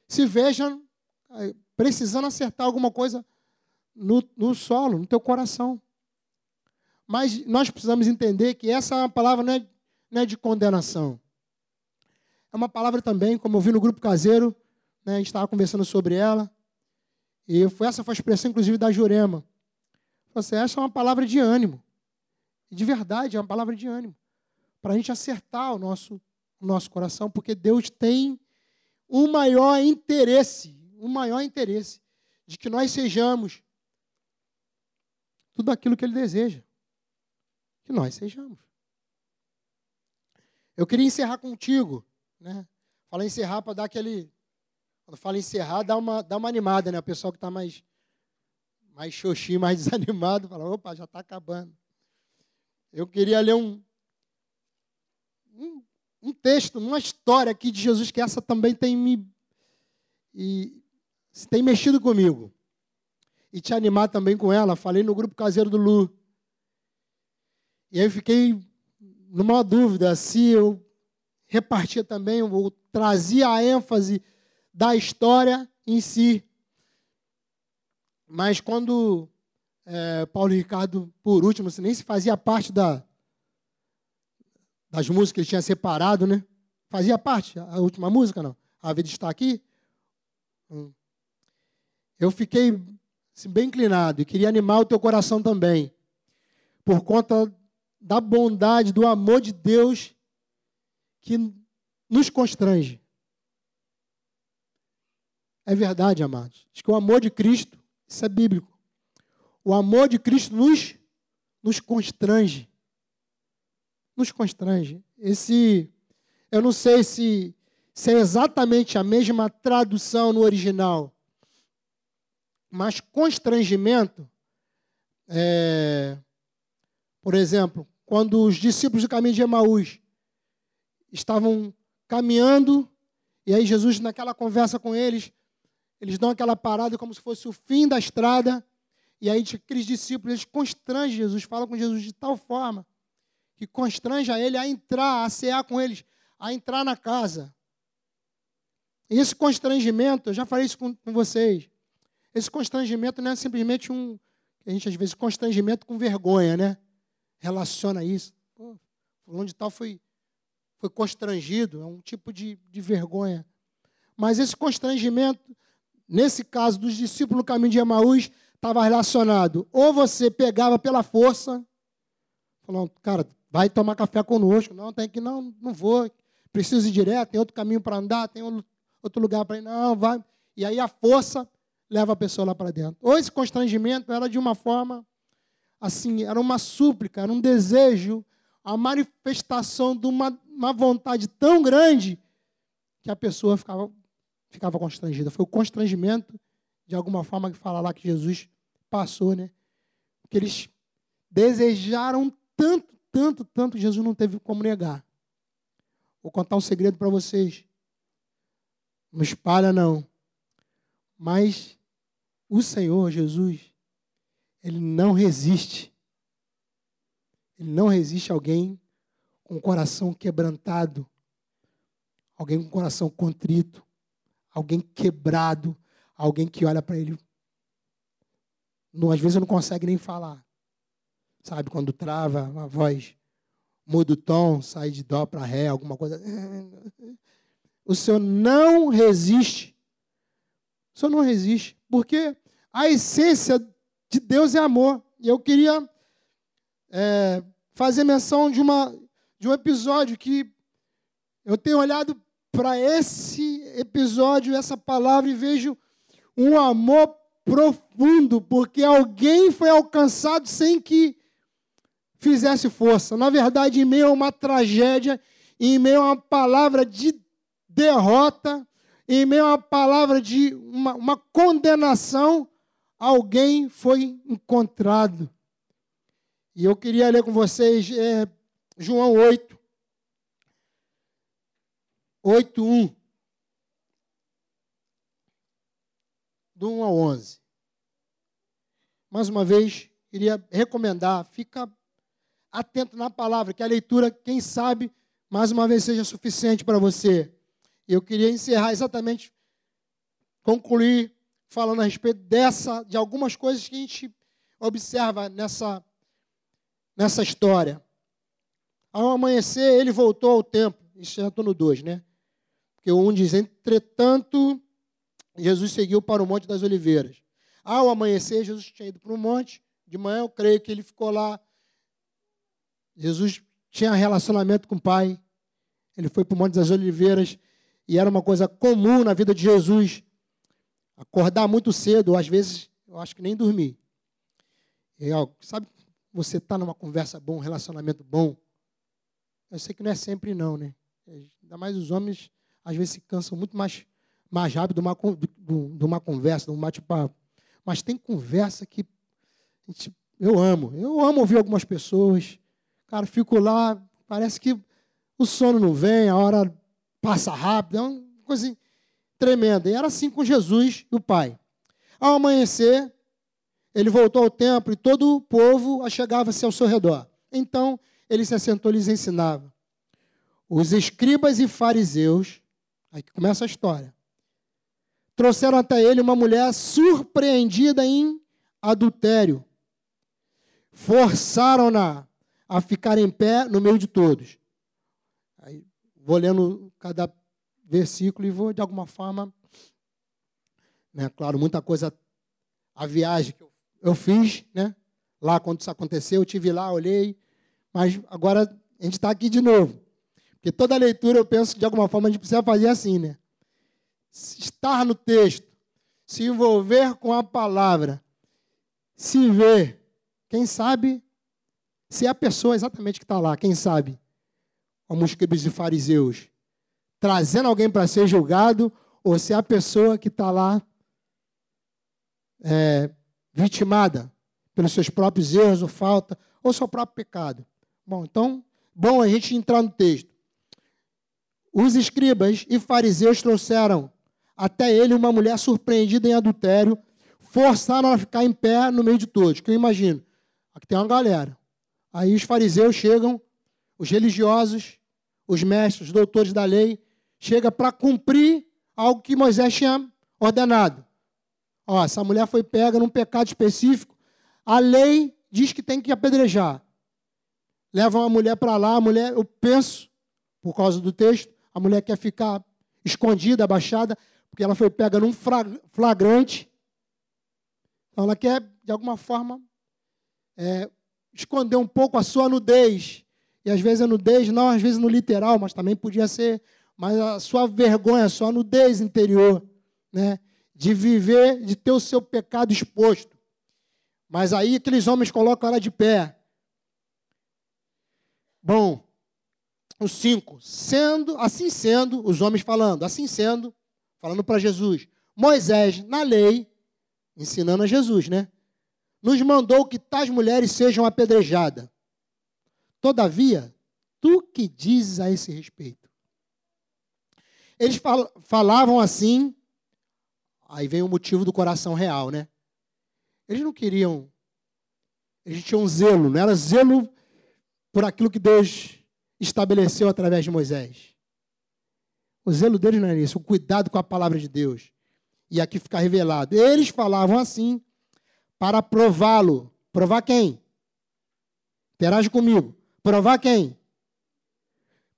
se veja eh, precisando acertar alguma coisa no, no solo, no teu coração. Mas nós precisamos entender que essa é palavra não é, não é de condenação. É uma palavra também, como eu vi no grupo caseiro, né, a gente estava conversando sobre ela, e foi, essa foi a expressão, inclusive, da Jurema. Você, assim, essa é uma palavra de ânimo. De verdade, é uma palavra de ânimo. Para a gente acertar o nosso, o nosso coração, porque Deus tem um maior interesse, um maior interesse de que nós sejamos tudo aquilo que Ele deseja. Que nós sejamos. Eu queria encerrar contigo, né? Falar encerrar para dar aquele. Quando fala encerrar, dá uma, dá uma animada, né? O pessoal que está mais, mais xoxi, mais desanimado, fala, opa, já está acabando. Eu queria ler um, um, um, texto, uma história aqui de Jesus, que essa também tem me. E, tem mexido comigo e te animar também com ela. Falei no grupo caseiro do Lu. E aí eu fiquei numa dúvida se eu repartia também, ou trazia a ênfase da história em si. Mas quando é, Paulo Ricardo, por último, nem se fazia parte da, das músicas que ele tinha separado, né? Fazia parte, a última música, não? A vida está aqui. Hum. Eu fiquei assim, bem inclinado e queria animar o teu coração também, por conta da bondade, do amor de Deus que nos constrange. É verdade, amados. Diz que o amor de Cristo, isso é bíblico. O amor de Cristo nos, nos constrange. Nos constrange. Esse, eu não sei se, se é exatamente a mesma tradução no original, mas constrangimento, é, por exemplo, quando os discípulos do caminho de Emaús estavam caminhando, e aí Jesus, naquela conversa com eles, eles dão aquela parada como se fosse o fim da estrada, e aí aqueles discípulos, eles constrangem Jesus, falam com Jesus de tal forma, que constrange a ele a entrar, a cear com eles, a entrar na casa. E esse constrangimento, eu já falei isso com, com vocês, esse constrangimento não é simplesmente um. A gente, às vezes, constrangimento com vergonha, né? Relaciona isso. Pô, fulano de tal foi, foi constrangido, é um tipo de, de vergonha. Mas esse constrangimento, nesse caso dos discípulos no caminho de Emaús, estava relacionado. Ou você pegava pela força, falando, cara, vai tomar café conosco. Não, tem que, não, não vou. Preciso ir direto, tem outro caminho para andar, tem outro lugar para ir. Não, vai. E aí a força leva a pessoa lá para dentro. Ou esse constrangimento era de uma forma assim, era uma súplica, era um desejo, a manifestação de uma, uma vontade tão grande que a pessoa ficava, ficava constrangida. Foi o constrangimento, de alguma forma, que fala lá que Jesus passou, né? Que eles desejaram tanto, tanto, tanto, Jesus não teve como negar. Vou contar um segredo para vocês. Não espalha, não. Mas o Senhor Jesus, ele não resiste. Ele não resiste a alguém com o coração quebrantado, alguém com o coração contrito, alguém quebrado, alguém que olha para ele. Não, às vezes não consegue nem falar. Sabe, quando trava uma voz, muda o tom, sai de dó para ré, alguma coisa. O Senhor não resiste. O Senhor não resiste. Porque a essência de Deus é amor. E eu queria é, fazer menção de, uma, de um episódio que eu tenho olhado para esse episódio, essa palavra, e vejo um amor profundo, porque alguém foi alcançado sem que fizesse força. Na verdade, em meio a uma tragédia, em meio a uma palavra de derrota, em meio a uma palavra de uma, uma condenação, alguém foi encontrado. E eu queria ler com vocês é, João 8, 8, 1. Do 1 ao 11. Mais uma vez, queria recomendar, fica atento na palavra, que a leitura, quem sabe, mais uma vez seja suficiente para você. Eu queria encerrar exatamente, concluir falando a respeito dessa, de algumas coisas que a gente observa nessa, nessa história. Ao amanhecer, ele voltou ao templo. Isso já estou no 2, né? Porque o 1 um diz: Entretanto, Jesus seguiu para o Monte das Oliveiras. Ao amanhecer, Jesus tinha ido para o monte. De manhã, eu creio que ele ficou lá. Jesus tinha relacionamento com o Pai. Ele foi para o Monte das Oliveiras. E era uma coisa comum na vida de Jesus acordar muito cedo, às vezes eu acho que nem dormir. E, ó, sabe, você está numa conversa bom, um relacionamento bom. Eu sei que não é sempre não, né? Ainda mais os homens, às vezes, se cansam muito mais, mais rápido de uma, de uma conversa, de um bate-papo. Mas tem conversa que gente, eu amo. Eu amo ouvir algumas pessoas. Cara, fico lá, parece que o sono não vem, a hora passa rápido. É uma coisa assim tremenda. E era assim com Jesus e o Pai. Ao amanhecer, ele voltou ao templo e todo o povo achegava-se ao seu redor. Então, ele se assentou e lhes ensinava. Os escribas e fariseus, aí que começa a história, trouxeram até ele uma mulher surpreendida em adultério. Forçaram-na a ficar em pé no meio de todos. Aí, vou lendo cada versículo e vou, de alguma forma, né, claro, muita coisa, a viagem que eu, fiz, né, lá quando isso aconteceu, eu tive lá, olhei, mas agora a gente está aqui de novo. Porque toda leitura eu penso que de alguma forma a gente precisa fazer assim, né? Estar no texto, se envolver com a palavra, se ver, quem sabe, se é a pessoa exatamente que está lá, quem sabe, como os escribas e fariseus, trazendo alguém para ser julgado, ou se é a pessoa que está lá é, vitimada pelos seus próprios erros ou falta, ou seu próprio pecado. Bom, então, bom a gente entrar no texto. Os escribas e fariseus trouxeram até ele uma mulher surpreendida em adultério, forçaram a ficar em pé no meio de todos. Que eu imagino, aqui tem uma galera. Aí os fariseus chegam, os religiosos, os mestres, os doutores da lei, chega para cumprir algo que Moisés tinha ordenado. Ó, essa mulher foi pega num pecado específico, a lei diz que tem que apedrejar. Levam a mulher para lá, a mulher, eu penso, por causa do texto, a mulher quer ficar escondida, abaixada, porque ela foi pega num flagrante. Então ela quer, de alguma forma, é, esconder um pouco a sua nudez. E às vezes a nudez, não às vezes no literal, mas também podia ser mas a sua vergonha, a sua nudez interior, né? de viver, de ter o seu pecado exposto. Mas aí aqueles homens colocam ela de pé. Bom, os cinco, sendo, assim sendo, os homens falando, assim sendo, falando para Jesus, Moisés, na lei, ensinando a Jesus, né? Nos mandou que tais mulheres sejam apedrejadas. Todavia, tu que dizes a esse respeito? Eles fal falavam assim, aí vem o motivo do coração real, né? Eles não queriam, eles tinham zelo, não era zelo por aquilo que Deus estabeleceu através de Moisés. O zelo deles não era isso, o cuidado com a palavra de Deus. E aqui fica revelado. Eles falavam assim para prová-lo. Provar quem? Interage comigo. Provar quem?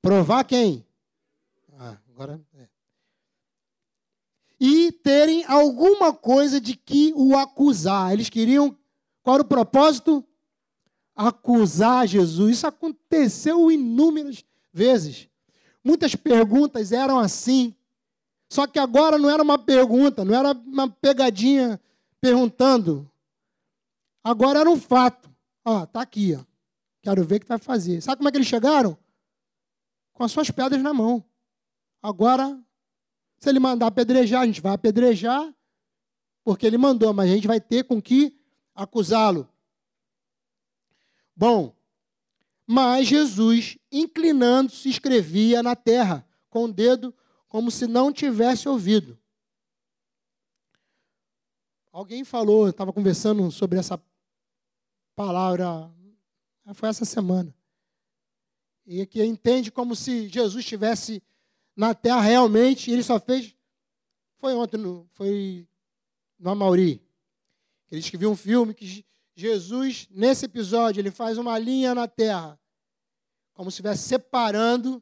Provar quem? Ah, agora e terem alguma coisa de que o acusar. Eles queriam, qual era o propósito? Acusar Jesus. Isso aconteceu inúmeras vezes. Muitas perguntas eram assim, Só que agora não era uma pergunta, não era uma pegadinha perguntando. Agora era um fato. Ó, tá aqui, ó. Quero ver o que vai fazer. Sabe como é que eles chegaram? Com as suas pedras na mão. Agora, se ele mandar apedrejar, a gente vai apedrejar, porque ele mandou, mas a gente vai ter com que acusá-lo. Bom, mas Jesus, inclinando-se, escrevia na terra com o dedo, como se não tivesse ouvido. Alguém falou, estava conversando sobre essa palavra, foi essa semana. E que entende como se Jesus estivesse na terra realmente, ele só fez. Foi ontem, no, foi no Amauri. Ele escreveu um filme que Jesus, nesse episódio, ele faz uma linha na terra, como se estivesse separando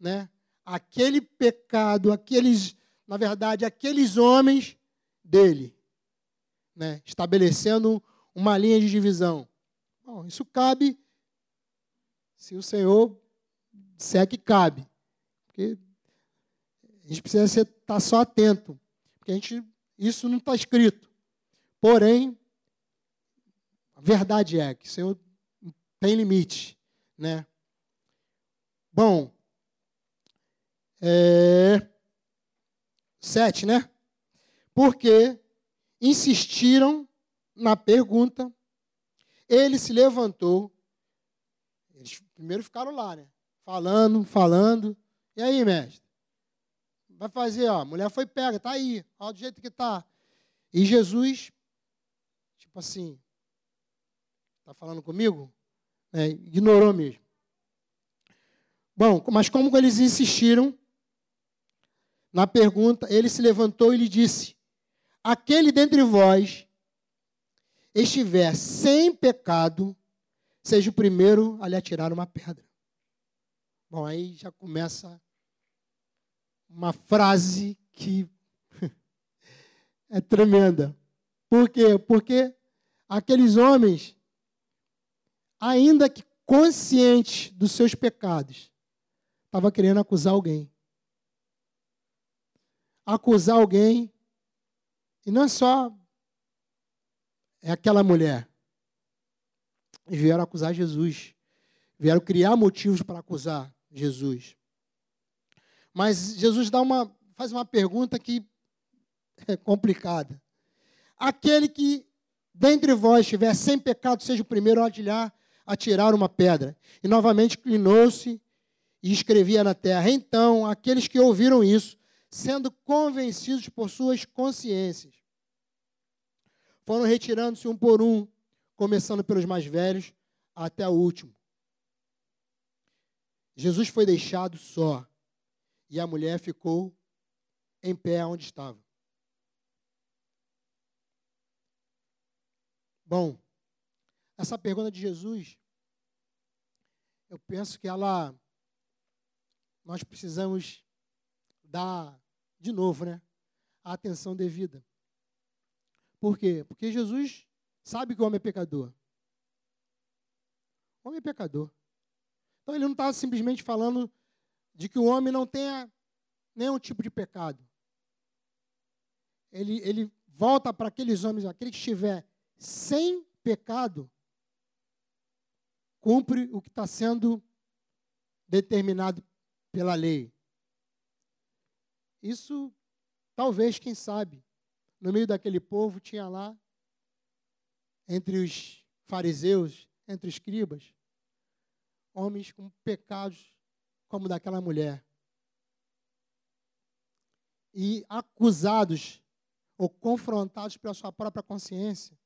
né, aquele pecado, aqueles, na verdade, aqueles homens dele, né, estabelecendo uma linha de divisão. Bom, isso cabe se o Senhor disser que cabe. Porque a gente precisa estar tá só atento, porque a gente, isso não está escrito. Porém, a verdade é que o Senhor tem limite, né? Bom, é, sete, né? Porque insistiram na pergunta, ele se levantou. Eles primeiro ficaram lá, né? Falando, falando. E aí, mestre? Vai fazer, ó, a mulher foi pega, tá aí, ó, do jeito que tá. E Jesus, tipo assim, Está falando comigo? É, ignorou mesmo. Bom, mas como eles insistiram na pergunta, ele se levantou e lhe disse: Aquele dentre vós estiver sem pecado, seja o primeiro a lhe atirar uma pedra. Bom, aí já começa uma frase que é tremenda. Por quê? Porque aqueles homens ainda que consciente dos seus pecados, estava querendo acusar alguém. Acusar alguém, e não é só é aquela mulher. Eles vieram acusar Jesus. Vieram criar motivos para acusar Jesus. Mas Jesus dá uma, faz uma pergunta que é complicada. Aquele que dentre vós estiver sem pecado, seja o primeiro a atirar atirar uma pedra. E novamente inclinou-se e escrevia na terra. Então, aqueles que ouviram isso, sendo convencidos por suas consciências, foram retirando-se um por um, começando pelos mais velhos até o último. Jesus foi deixado só e a mulher ficou em pé onde estava. Bom, essa pergunta de Jesus, eu penso que ela nós precisamos dar de novo, né, a atenção devida. Por quê? Porque Jesus sabe que o homem é pecador. O homem é pecador. Então ele não está simplesmente falando de que o homem não tenha nenhum tipo de pecado. Ele, ele volta para aqueles homens, aquele que estiver sem pecado, cumpre o que está sendo determinado pela lei. Isso, talvez, quem sabe, no meio daquele povo tinha lá, entre os fariseus, entre os escribas, homens com pecados como daquela mulher. E acusados ou confrontados pela sua própria consciência,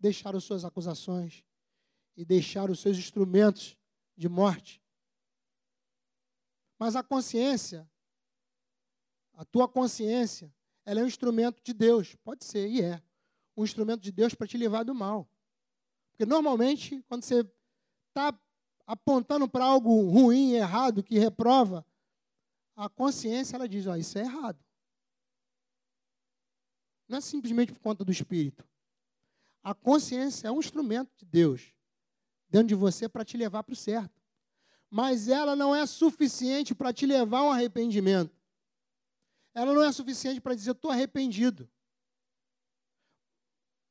deixaram suas acusações e deixar os seus instrumentos de morte. Mas a consciência, a tua consciência, ela é um instrumento de Deus. Pode ser, e é. Um instrumento de Deus para te livrar do mal. Porque normalmente, quando você está apontando para algo ruim, errado, que reprova, a consciência ela diz: ó, isso é errado. Não é simplesmente por conta do espírito. A consciência é um instrumento de Deus dentro de você para te levar para o certo. Mas ela não é suficiente para te levar a um arrependimento. ela não é suficiente para dizer estou arrependido.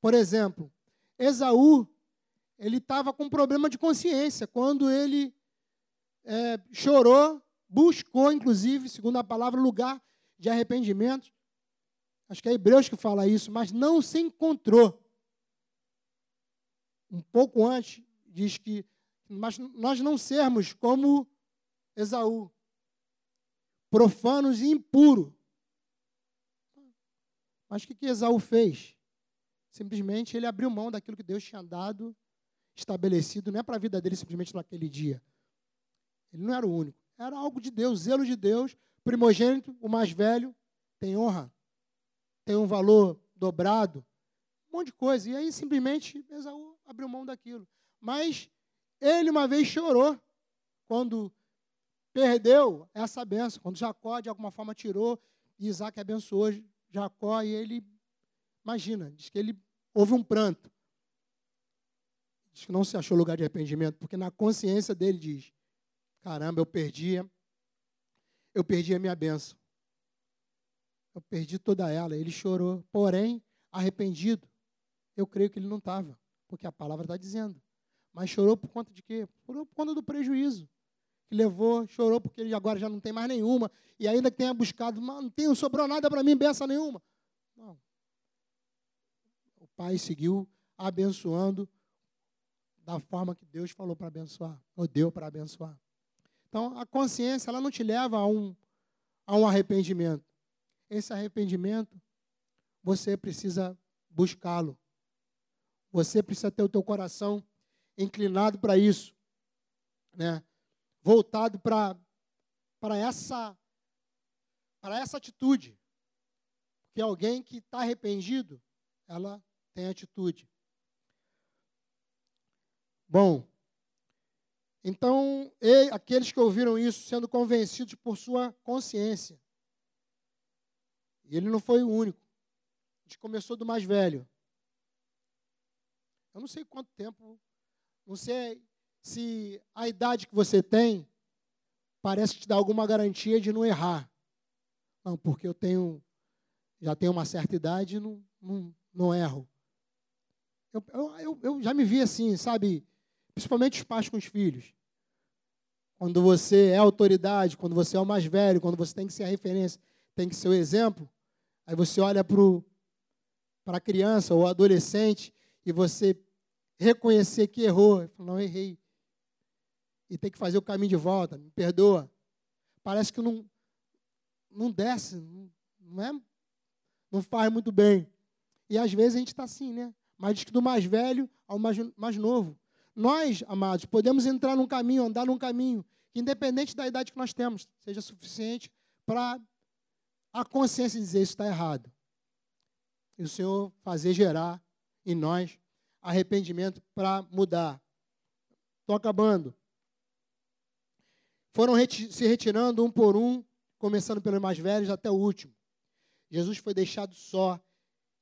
Por exemplo, Esaú, ele estava com problema de consciência quando ele é, chorou, buscou, inclusive, segundo a palavra, lugar de arrependimento. Acho que é Hebreus que fala isso, mas não se encontrou. Um pouco antes, diz que mas nós não sermos como Esaú, profanos e impuros. Mas o que, que Esaú fez? Simplesmente ele abriu mão daquilo que Deus tinha dado, estabelecido, não é para a vida dele simplesmente naquele dia. Ele não era o único. Era algo de Deus, zelo de Deus. Primogênito, o mais velho, tem honra, tem um valor dobrado, um monte de coisa. E aí simplesmente Esaú abriu mão daquilo. Mas ele uma vez chorou quando perdeu essa benção, quando Jacó de alguma forma tirou e Isaac abençoou Jacó e ele, imagina, diz que ele houve um pranto. Diz que não se achou lugar de arrependimento, porque na consciência dele diz: caramba, eu perdi, eu perdi a minha benção. Eu perdi toda ela. Ele chorou, porém, arrependido. Eu creio que ele não estava, porque a palavra está dizendo. Mas chorou por conta de quê? Por conta do prejuízo. Que levou, chorou porque ele agora já não tem mais nenhuma. E ainda que tenha buscado, não tem, sobrou nada para mim, benção nenhuma. Não. O pai seguiu abençoando da forma que Deus falou para abençoar, ou deu para abençoar. Então, a consciência, ela não te leva a um, a um arrependimento. Esse arrependimento, você precisa buscá-lo. Você precisa ter o teu coração inclinado para isso, né? voltado para essa, essa atitude. Porque alguém que está arrependido, ela tem atitude. Bom, então, aqueles que ouviram isso sendo convencidos por sua consciência. E ele não foi o único. A gente começou do mais velho. Eu não sei quanto tempo não sei se a idade que você tem parece te dá alguma garantia de não errar. Não, porque eu tenho, já tenho uma certa idade e não, não, não erro. Eu, eu, eu já me vi assim, sabe? Principalmente os pais com os filhos. Quando você é autoridade, quando você é o mais velho, quando você tem que ser a referência, tem que ser o exemplo, aí você olha para a criança ou adolescente e você reconhecer que errou. Não, errei. E tem que fazer o caminho de volta, me perdoa. Parece que não, não desce, não, é, não faz muito bem. E às vezes a gente está assim, né? Mas diz que do mais velho ao mais, mais novo. Nós, amados, podemos entrar num caminho, andar num caminho, que independente da idade que nós temos, seja suficiente para a consciência dizer isso está errado. E o Senhor fazer gerar em nós arrependimento para mudar. Estou acabando. Foram reti se retirando um por um, começando pelos mais velhos até o último. Jesus foi deixado só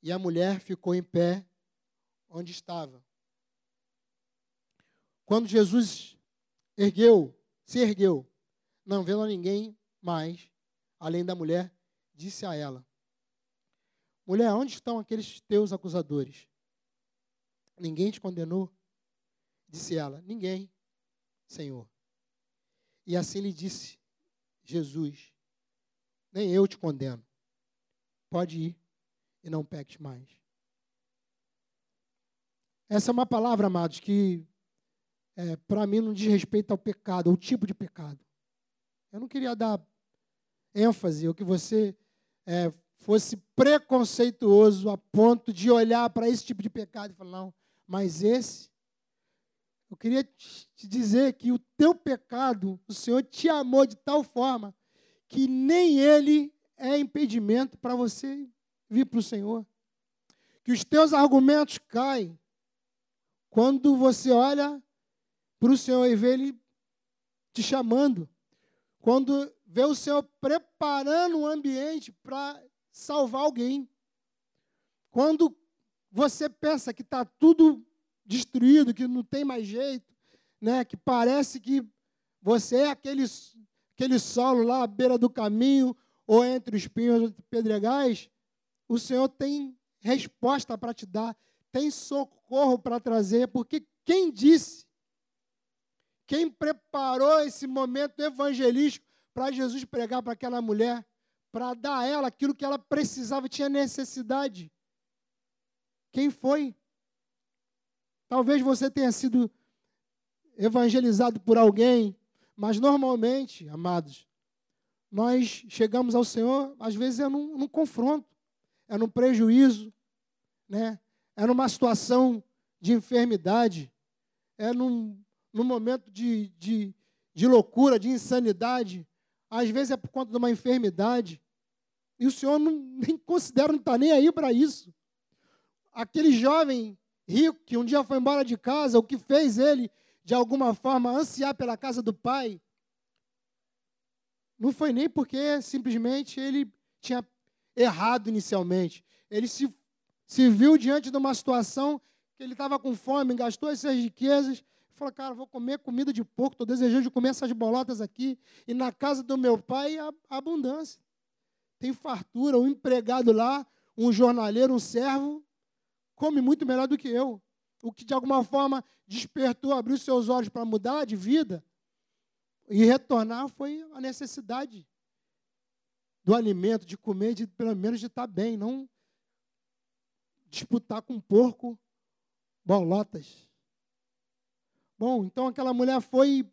e a mulher ficou em pé onde estava. Quando Jesus ergueu, se ergueu, não vendo ninguém mais, além da mulher, disse a ela: Mulher, onde estão aqueles teus acusadores? Ninguém te condenou? Disse ela: Ninguém, Senhor. E assim lhe disse Jesus: Nem eu te condeno. Pode ir e não peques mais. Essa é uma palavra, amados, que é, para mim não diz respeito ao pecado, ao tipo de pecado. Eu não queria dar ênfase, ou que você é, fosse preconceituoso a ponto de olhar para esse tipo de pecado e falar, não, mas esse, eu queria te dizer que o teu pecado, o Senhor te amou de tal forma que nem ele é impedimento para você vir para o Senhor. Que os teus argumentos caem quando você olha para o Senhor e vê Ele te chamando. Quando vê o Senhor preparando um ambiente para salvar alguém. Quando você pensa que está tudo destruído, que não tem mais jeito, né? que parece que você é aquele, aquele solo lá à beira do caminho, ou entre os espinhos e pedregais, o Senhor tem resposta para te dar, tem socorro para trazer, porque quem disse, quem preparou esse momento evangelístico para Jesus pregar para aquela mulher, para dar a ela aquilo que ela precisava, tinha necessidade? Quem foi? Talvez você tenha sido evangelizado por alguém, mas normalmente, amados, nós chegamos ao Senhor, às vezes é num, num confronto, é num prejuízo, né? é numa situação de enfermidade, é num, num momento de, de, de loucura, de insanidade, às vezes é por conta de uma enfermidade, e o Senhor não, nem considera, não está nem aí para isso. Aquele jovem rico que um dia foi embora de casa, o que fez ele, de alguma forma, ansiar pela casa do pai, não foi nem porque simplesmente ele tinha errado inicialmente. Ele se se viu diante de uma situação que ele estava com fome, gastou essas riquezas, falou, cara, vou comer comida de porco, estou desejando de comer essas bolotas aqui, e na casa do meu pai há abundância. Tem fartura, um empregado lá, um jornaleiro, um servo, come muito melhor do que eu. O que de alguma forma despertou, abriu seus olhos para mudar de vida e retornar foi a necessidade do alimento, de comer, de pelo menos de estar bem, não disputar com porco bolotas. Bom, então aquela mulher foi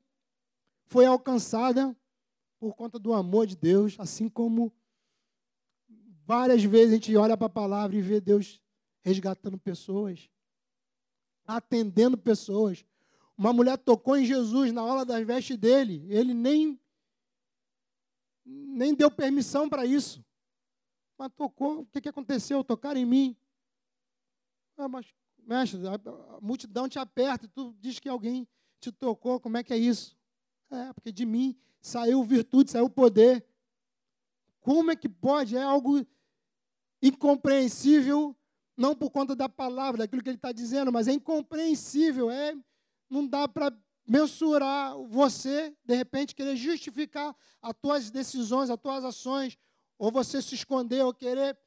foi alcançada por conta do amor de Deus, assim como várias vezes a gente olha para a palavra e vê Deus resgatando pessoas, atendendo pessoas. Uma mulher tocou em Jesus na hora das vestes dele, ele nem nem deu permissão para isso. Mas tocou, o que, que aconteceu? Tocaram em mim. Ah, mas, mestre, a, multidão te aperta, tu diz que alguém te tocou, como é que é isso? É, porque de mim saiu virtude, saiu poder. Como é que pode? É algo incompreensível, não por conta da palavra, daquilo que ele está dizendo, mas é incompreensível. É, não dá para mensurar você, de repente, querer justificar as tuas decisões, as tuas ações, ou você se esconder, ou querer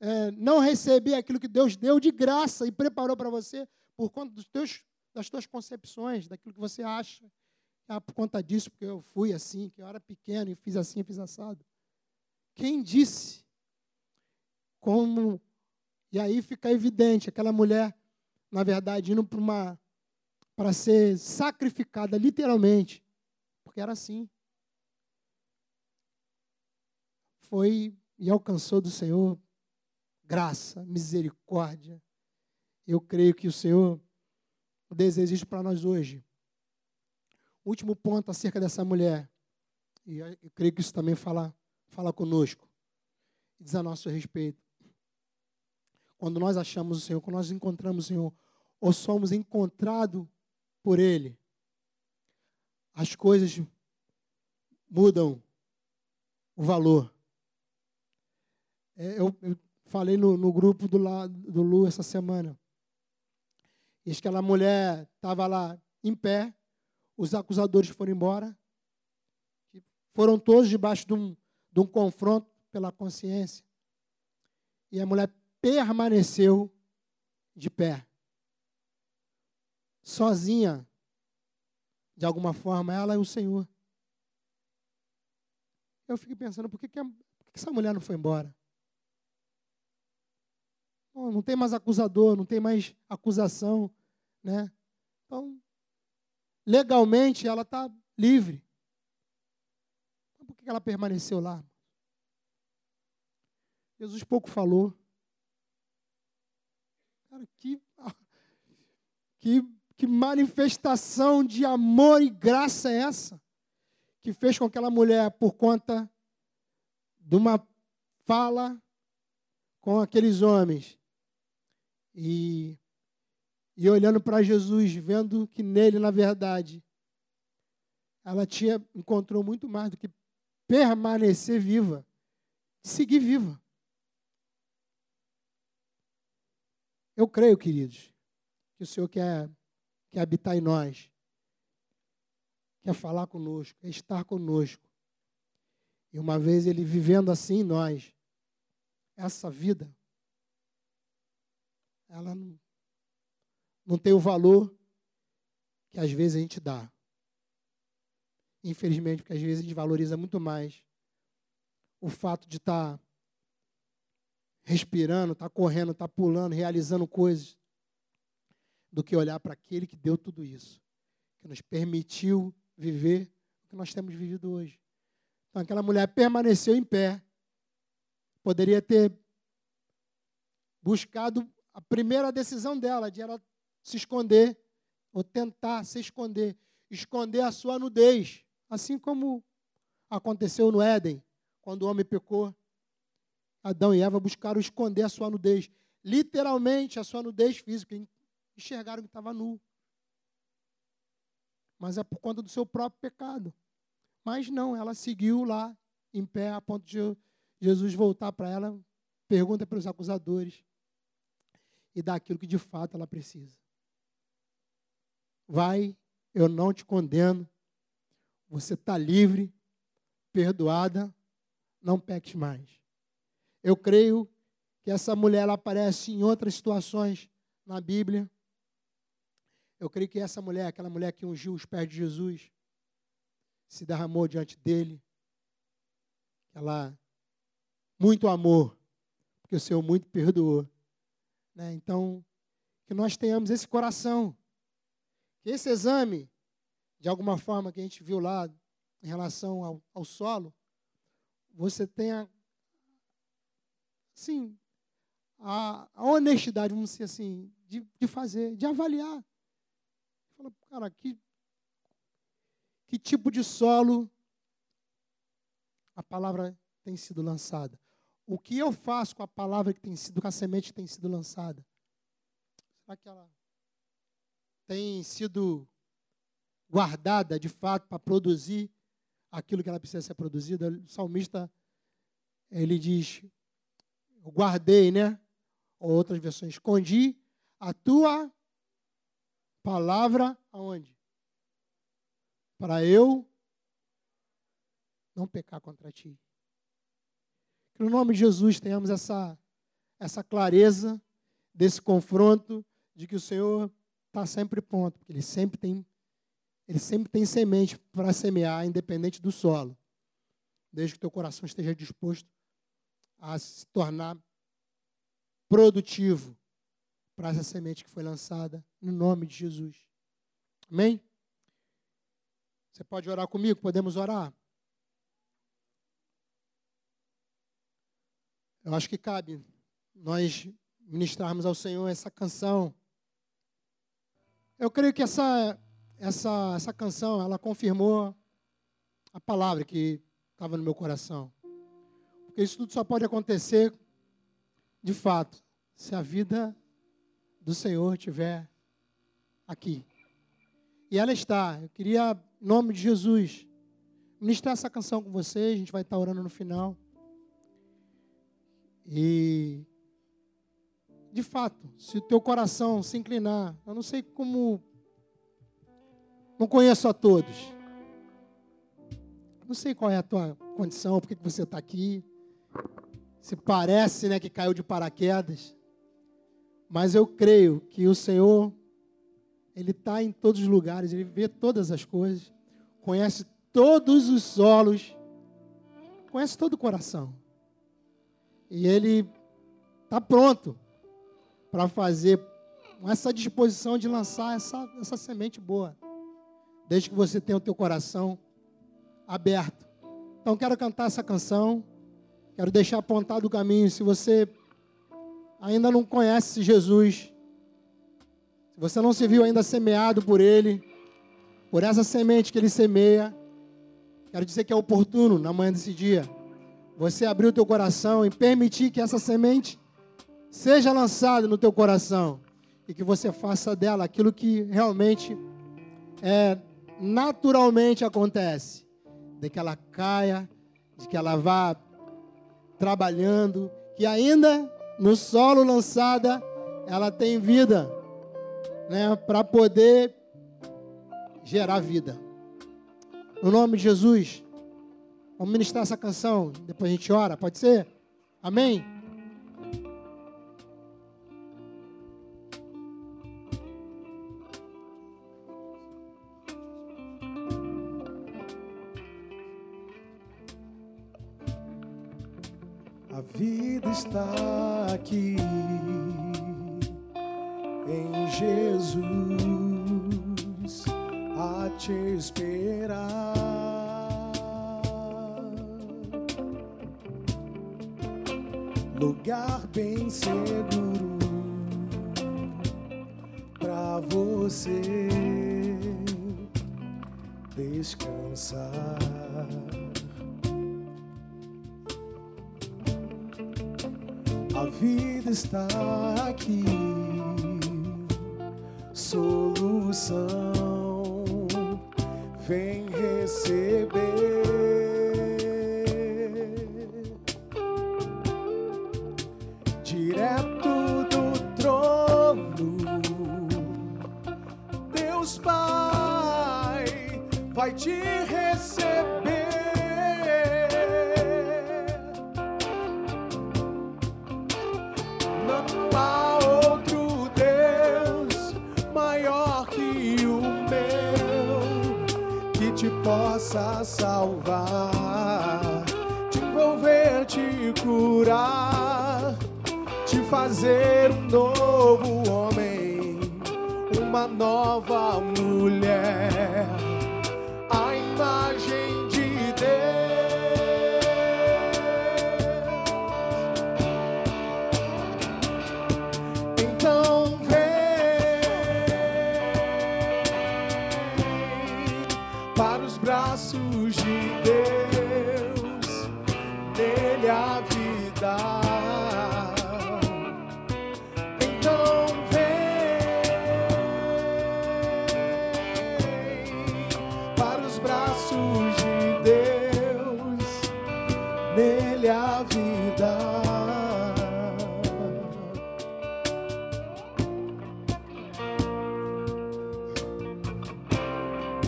é, não receber aquilo que Deus deu de graça e preparou para você por conta dos teus, das tuas concepções, daquilo que você acha. Ah, por conta disso, porque eu fui assim, que eu era pequeno e fiz assim, fiz assado. Quem disse? Como. E aí fica evidente, aquela mulher, na verdade, indo para uma. para ser sacrificada, literalmente. Porque era assim. Foi e alcançou do Senhor graça, misericórdia. Eu creio que o Senhor deseja isso para nós hoje. Último ponto acerca dessa mulher, e eu creio que isso também fala, fala conosco, diz a nosso respeito. Quando nós achamos o Senhor, quando nós encontramos o Senhor, ou somos encontrados por Ele, as coisas mudam o valor. É, eu, eu Falei no, no grupo do, do Lu essa semana. Que aquela mulher estava lá em pé, os acusadores foram embora, foram todos debaixo de um, de um confronto pela consciência. E a mulher permaneceu de pé. Sozinha, de alguma forma, ela e o Senhor. Eu fico pensando, por que, que, a, por que essa mulher não foi embora? Não tem mais acusador, não tem mais acusação, né? Então, legalmente ela está livre. Então, por que ela permaneceu lá? Jesus pouco falou. Cara, que, que, que manifestação de amor e graça é essa? Que fez com que aquela mulher, por conta de uma fala com aqueles homens, e, e olhando para Jesus, vendo que nele, na verdade, ela tinha encontrou muito mais do que permanecer viva, seguir viva. Eu creio, queridos, que o Senhor quer, quer habitar em nós, quer falar conosco, quer estar conosco. E uma vez ele vivendo assim, nós, essa vida, ela não, não tem o valor que às vezes a gente dá. Infelizmente, porque às vezes a gente valoriza muito mais o fato de estar tá respirando, estar tá correndo, estar tá pulando, realizando coisas, do que olhar para aquele que deu tudo isso, que nos permitiu viver o que nós temos vivido hoje. Então, aquela mulher permaneceu em pé, poderia ter buscado a primeira decisão dela, de ela se esconder, ou tentar se esconder, esconder a sua nudez, assim como aconteceu no Éden, quando o homem pecou. Adão e Eva buscaram esconder a sua nudez, literalmente a sua nudez física, enxergaram que estava nu. Mas é por conta do seu próprio pecado. Mas não, ela seguiu lá, em pé, a ponto de Jesus voltar para ela, pergunta para os acusadores e dá aquilo que de fato ela precisa. Vai, eu não te condeno, você está livre, perdoada, não peques mais. Eu creio que essa mulher ela aparece em outras situações na Bíblia. Eu creio que essa mulher, aquela mulher que ungiu os pés de Jesus, se derramou diante dele. Ela, muito amor, porque o Senhor muito perdoou. Né? Então, que nós tenhamos esse coração. Que esse exame, de alguma forma que a gente viu lá em relação ao, ao solo, você tenha, sim, a, a, honestidade, vamos dizer assim, de, de fazer, de avaliar. Fala, cara, que, que tipo de solo a palavra tem sido lançada? O que eu faço com a palavra que tem sido, com a semente que tem sido lançada? Será que ela tem sido guardada de fato para produzir aquilo que ela precisa ser produzida? O salmista, ele diz, eu guardei, né? Ou outras versões, escondi a tua palavra aonde? Para eu não pecar contra ti. Que no nome de Jesus tenhamos essa, essa clareza desse confronto de que o Senhor está sempre pronto, porque Ele sempre tem, Ele sempre tem semente para semear, independente do solo. Desde que teu coração esteja disposto a se tornar produtivo para essa semente que foi lançada no nome de Jesus. Amém? Você pode orar comigo? Podemos orar? Eu acho que cabe nós ministrarmos ao Senhor essa canção. Eu creio que essa, essa, essa canção, ela confirmou a palavra que estava no meu coração. Porque isso tudo só pode acontecer, de fato, se a vida do Senhor estiver aqui. E ela está. Eu queria, em nome de Jesus, ministrar essa canção com vocês. A gente vai estar orando no final. E, de fato, se o teu coração se inclinar, eu não sei como. Não conheço a todos. Não sei qual é a tua condição, por que você está aqui. Se parece né, que caiu de paraquedas. Mas eu creio que o Senhor, Ele está em todos os lugares, Ele vê todas as coisas, conhece todos os solos, conhece todo o coração. E Ele está pronto para fazer essa disposição de lançar essa, essa semente boa, desde que você tenha o teu coração aberto. Então quero cantar essa canção, quero deixar apontado o caminho. Se você ainda não conhece Jesus, se você não se viu ainda semeado por Ele, por essa semente que Ele semeia, quero dizer que é oportuno na manhã desse dia, você abrir o teu coração e permitir que essa semente seja lançada no teu coração e que você faça dela aquilo que realmente é naturalmente acontece, de que ela caia, de que ela vá trabalhando, que ainda no solo lançada, ela tem vida, né, para poder gerar vida. No nome de Jesus, Vamos ministrar essa canção, depois a gente ora, pode ser? Amém? A vida está aqui em Jesus a te esperar. Lugar bem seguro para você descansar. A vida está aqui,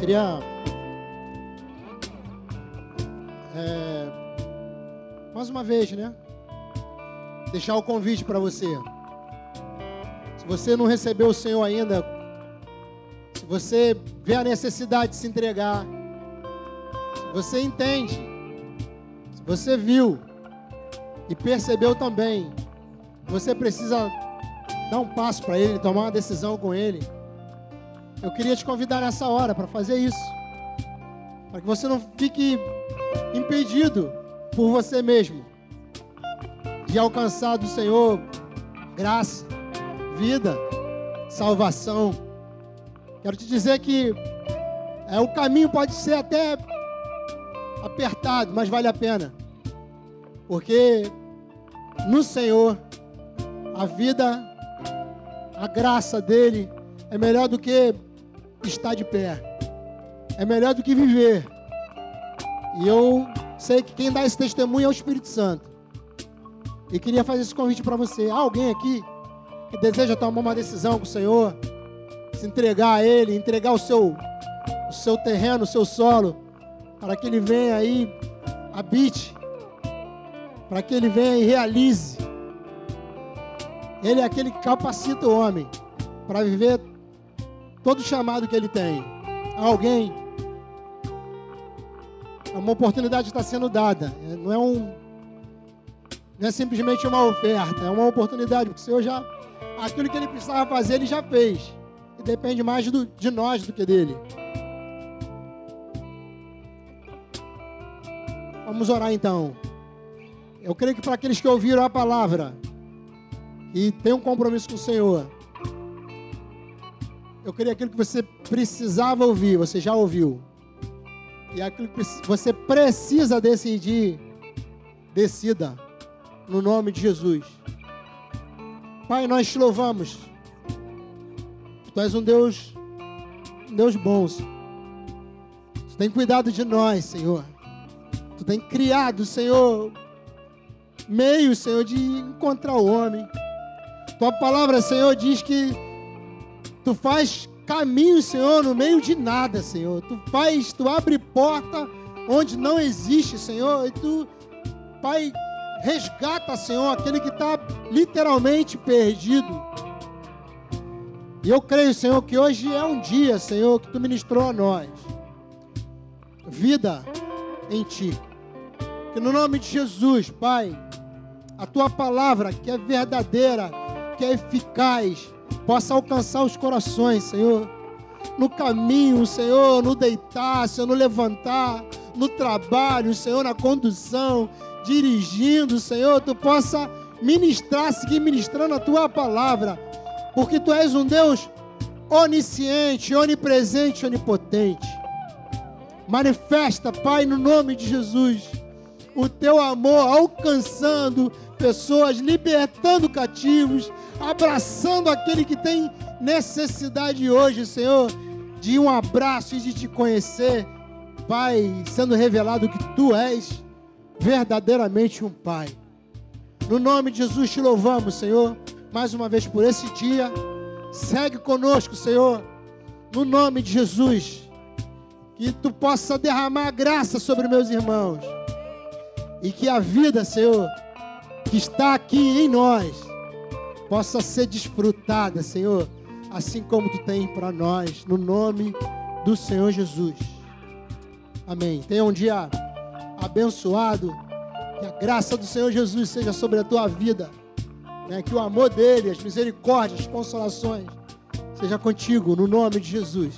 Queria. é, mais uma vez, né? Deixar o convite para você. Se você não recebeu o Senhor ainda, se você vê a necessidade de se entregar, se você entende, se você viu e percebeu também, você precisa dar um passo para Ele, tomar uma decisão com Ele. Eu queria te convidar nessa hora para fazer isso. Para que você não fique impedido por você mesmo de alcançar do Senhor graça, vida, salvação. Quero te dizer que é, o caminho pode ser até apertado, mas vale a pena. Porque no Senhor a vida, a graça dele é melhor do que estar de pé. É melhor do que viver. E eu sei que quem dá esse testemunho é o Espírito Santo. E queria fazer esse convite para você. Há alguém aqui que deseja tomar uma decisão com o Senhor, se entregar a Ele, entregar o seu, o seu terreno, o seu solo, para que Ele venha aí, habite, para que Ele venha e realize. Ele é aquele que capacita o homem para viver todo chamado que ele tem. Há alguém. Uma oportunidade está sendo dada. É, Não é um. Não é simplesmente uma oferta, é uma oportunidade, porque o Senhor já. Aquilo que ele precisava fazer, ele já fez. E depende mais do- de nós do que dele. Vamos orar então. Eu creio que para aqueles que ouviram a palavra e têm um compromisso com o Senhor, eu queria aquilo que você precisava ouvir, você já ouviu. E aquilo que você precisa decidir, decida, no nome de Jesus. Pai, nós te louvamos. Tu és um Deus, um Deus bom. Senhor. Tu tem cuidado de nós, Senhor. Tu tem criado, Senhor, meios, Senhor, de encontrar o homem. Tua palavra, Senhor, diz que Tu faz caminho, Senhor, no meio de nada, Senhor. Tu faz, tu abre porta onde não existe, Senhor, e tu, Pai, resgata, Senhor, aquele que está literalmente perdido. E eu creio, Senhor, que hoje é um dia, Senhor, que tu ministrou a nós. Vida em ti. Que no nome de Jesus, Pai, a tua palavra, que é verdadeira, que é eficaz, possa alcançar os corações, Senhor. No caminho, Senhor, no deitar, Senhor, no levantar, no trabalho, Senhor, na condução, dirigindo, Senhor, tu possa ministrar, seguir ministrando a tua palavra, porque tu és um Deus onisciente, onipresente, onipotente. Manifesta, Pai, no nome de Jesus, o teu amor alcançando pessoas, libertando cativos, abraçando aquele que tem necessidade hoje, Senhor, de um abraço e de te conhecer, Pai, sendo revelado que tu és verdadeiramente um Pai. No nome de Jesus te louvamos, Senhor, mais uma vez por esse dia. Segue conosco, Senhor, no nome de Jesus. Que tu possa derramar graça sobre meus irmãos. E que a vida, Senhor, que está aqui em nós, possa ser desfrutada, Senhor, assim como tu tem para nós, no nome do Senhor Jesus. Amém. Tenha um dia abençoado. Que a graça do Senhor Jesus seja sobre a tua vida. Né? Que o amor dele, as misericórdias, as consolações, seja contigo, no nome de Jesus.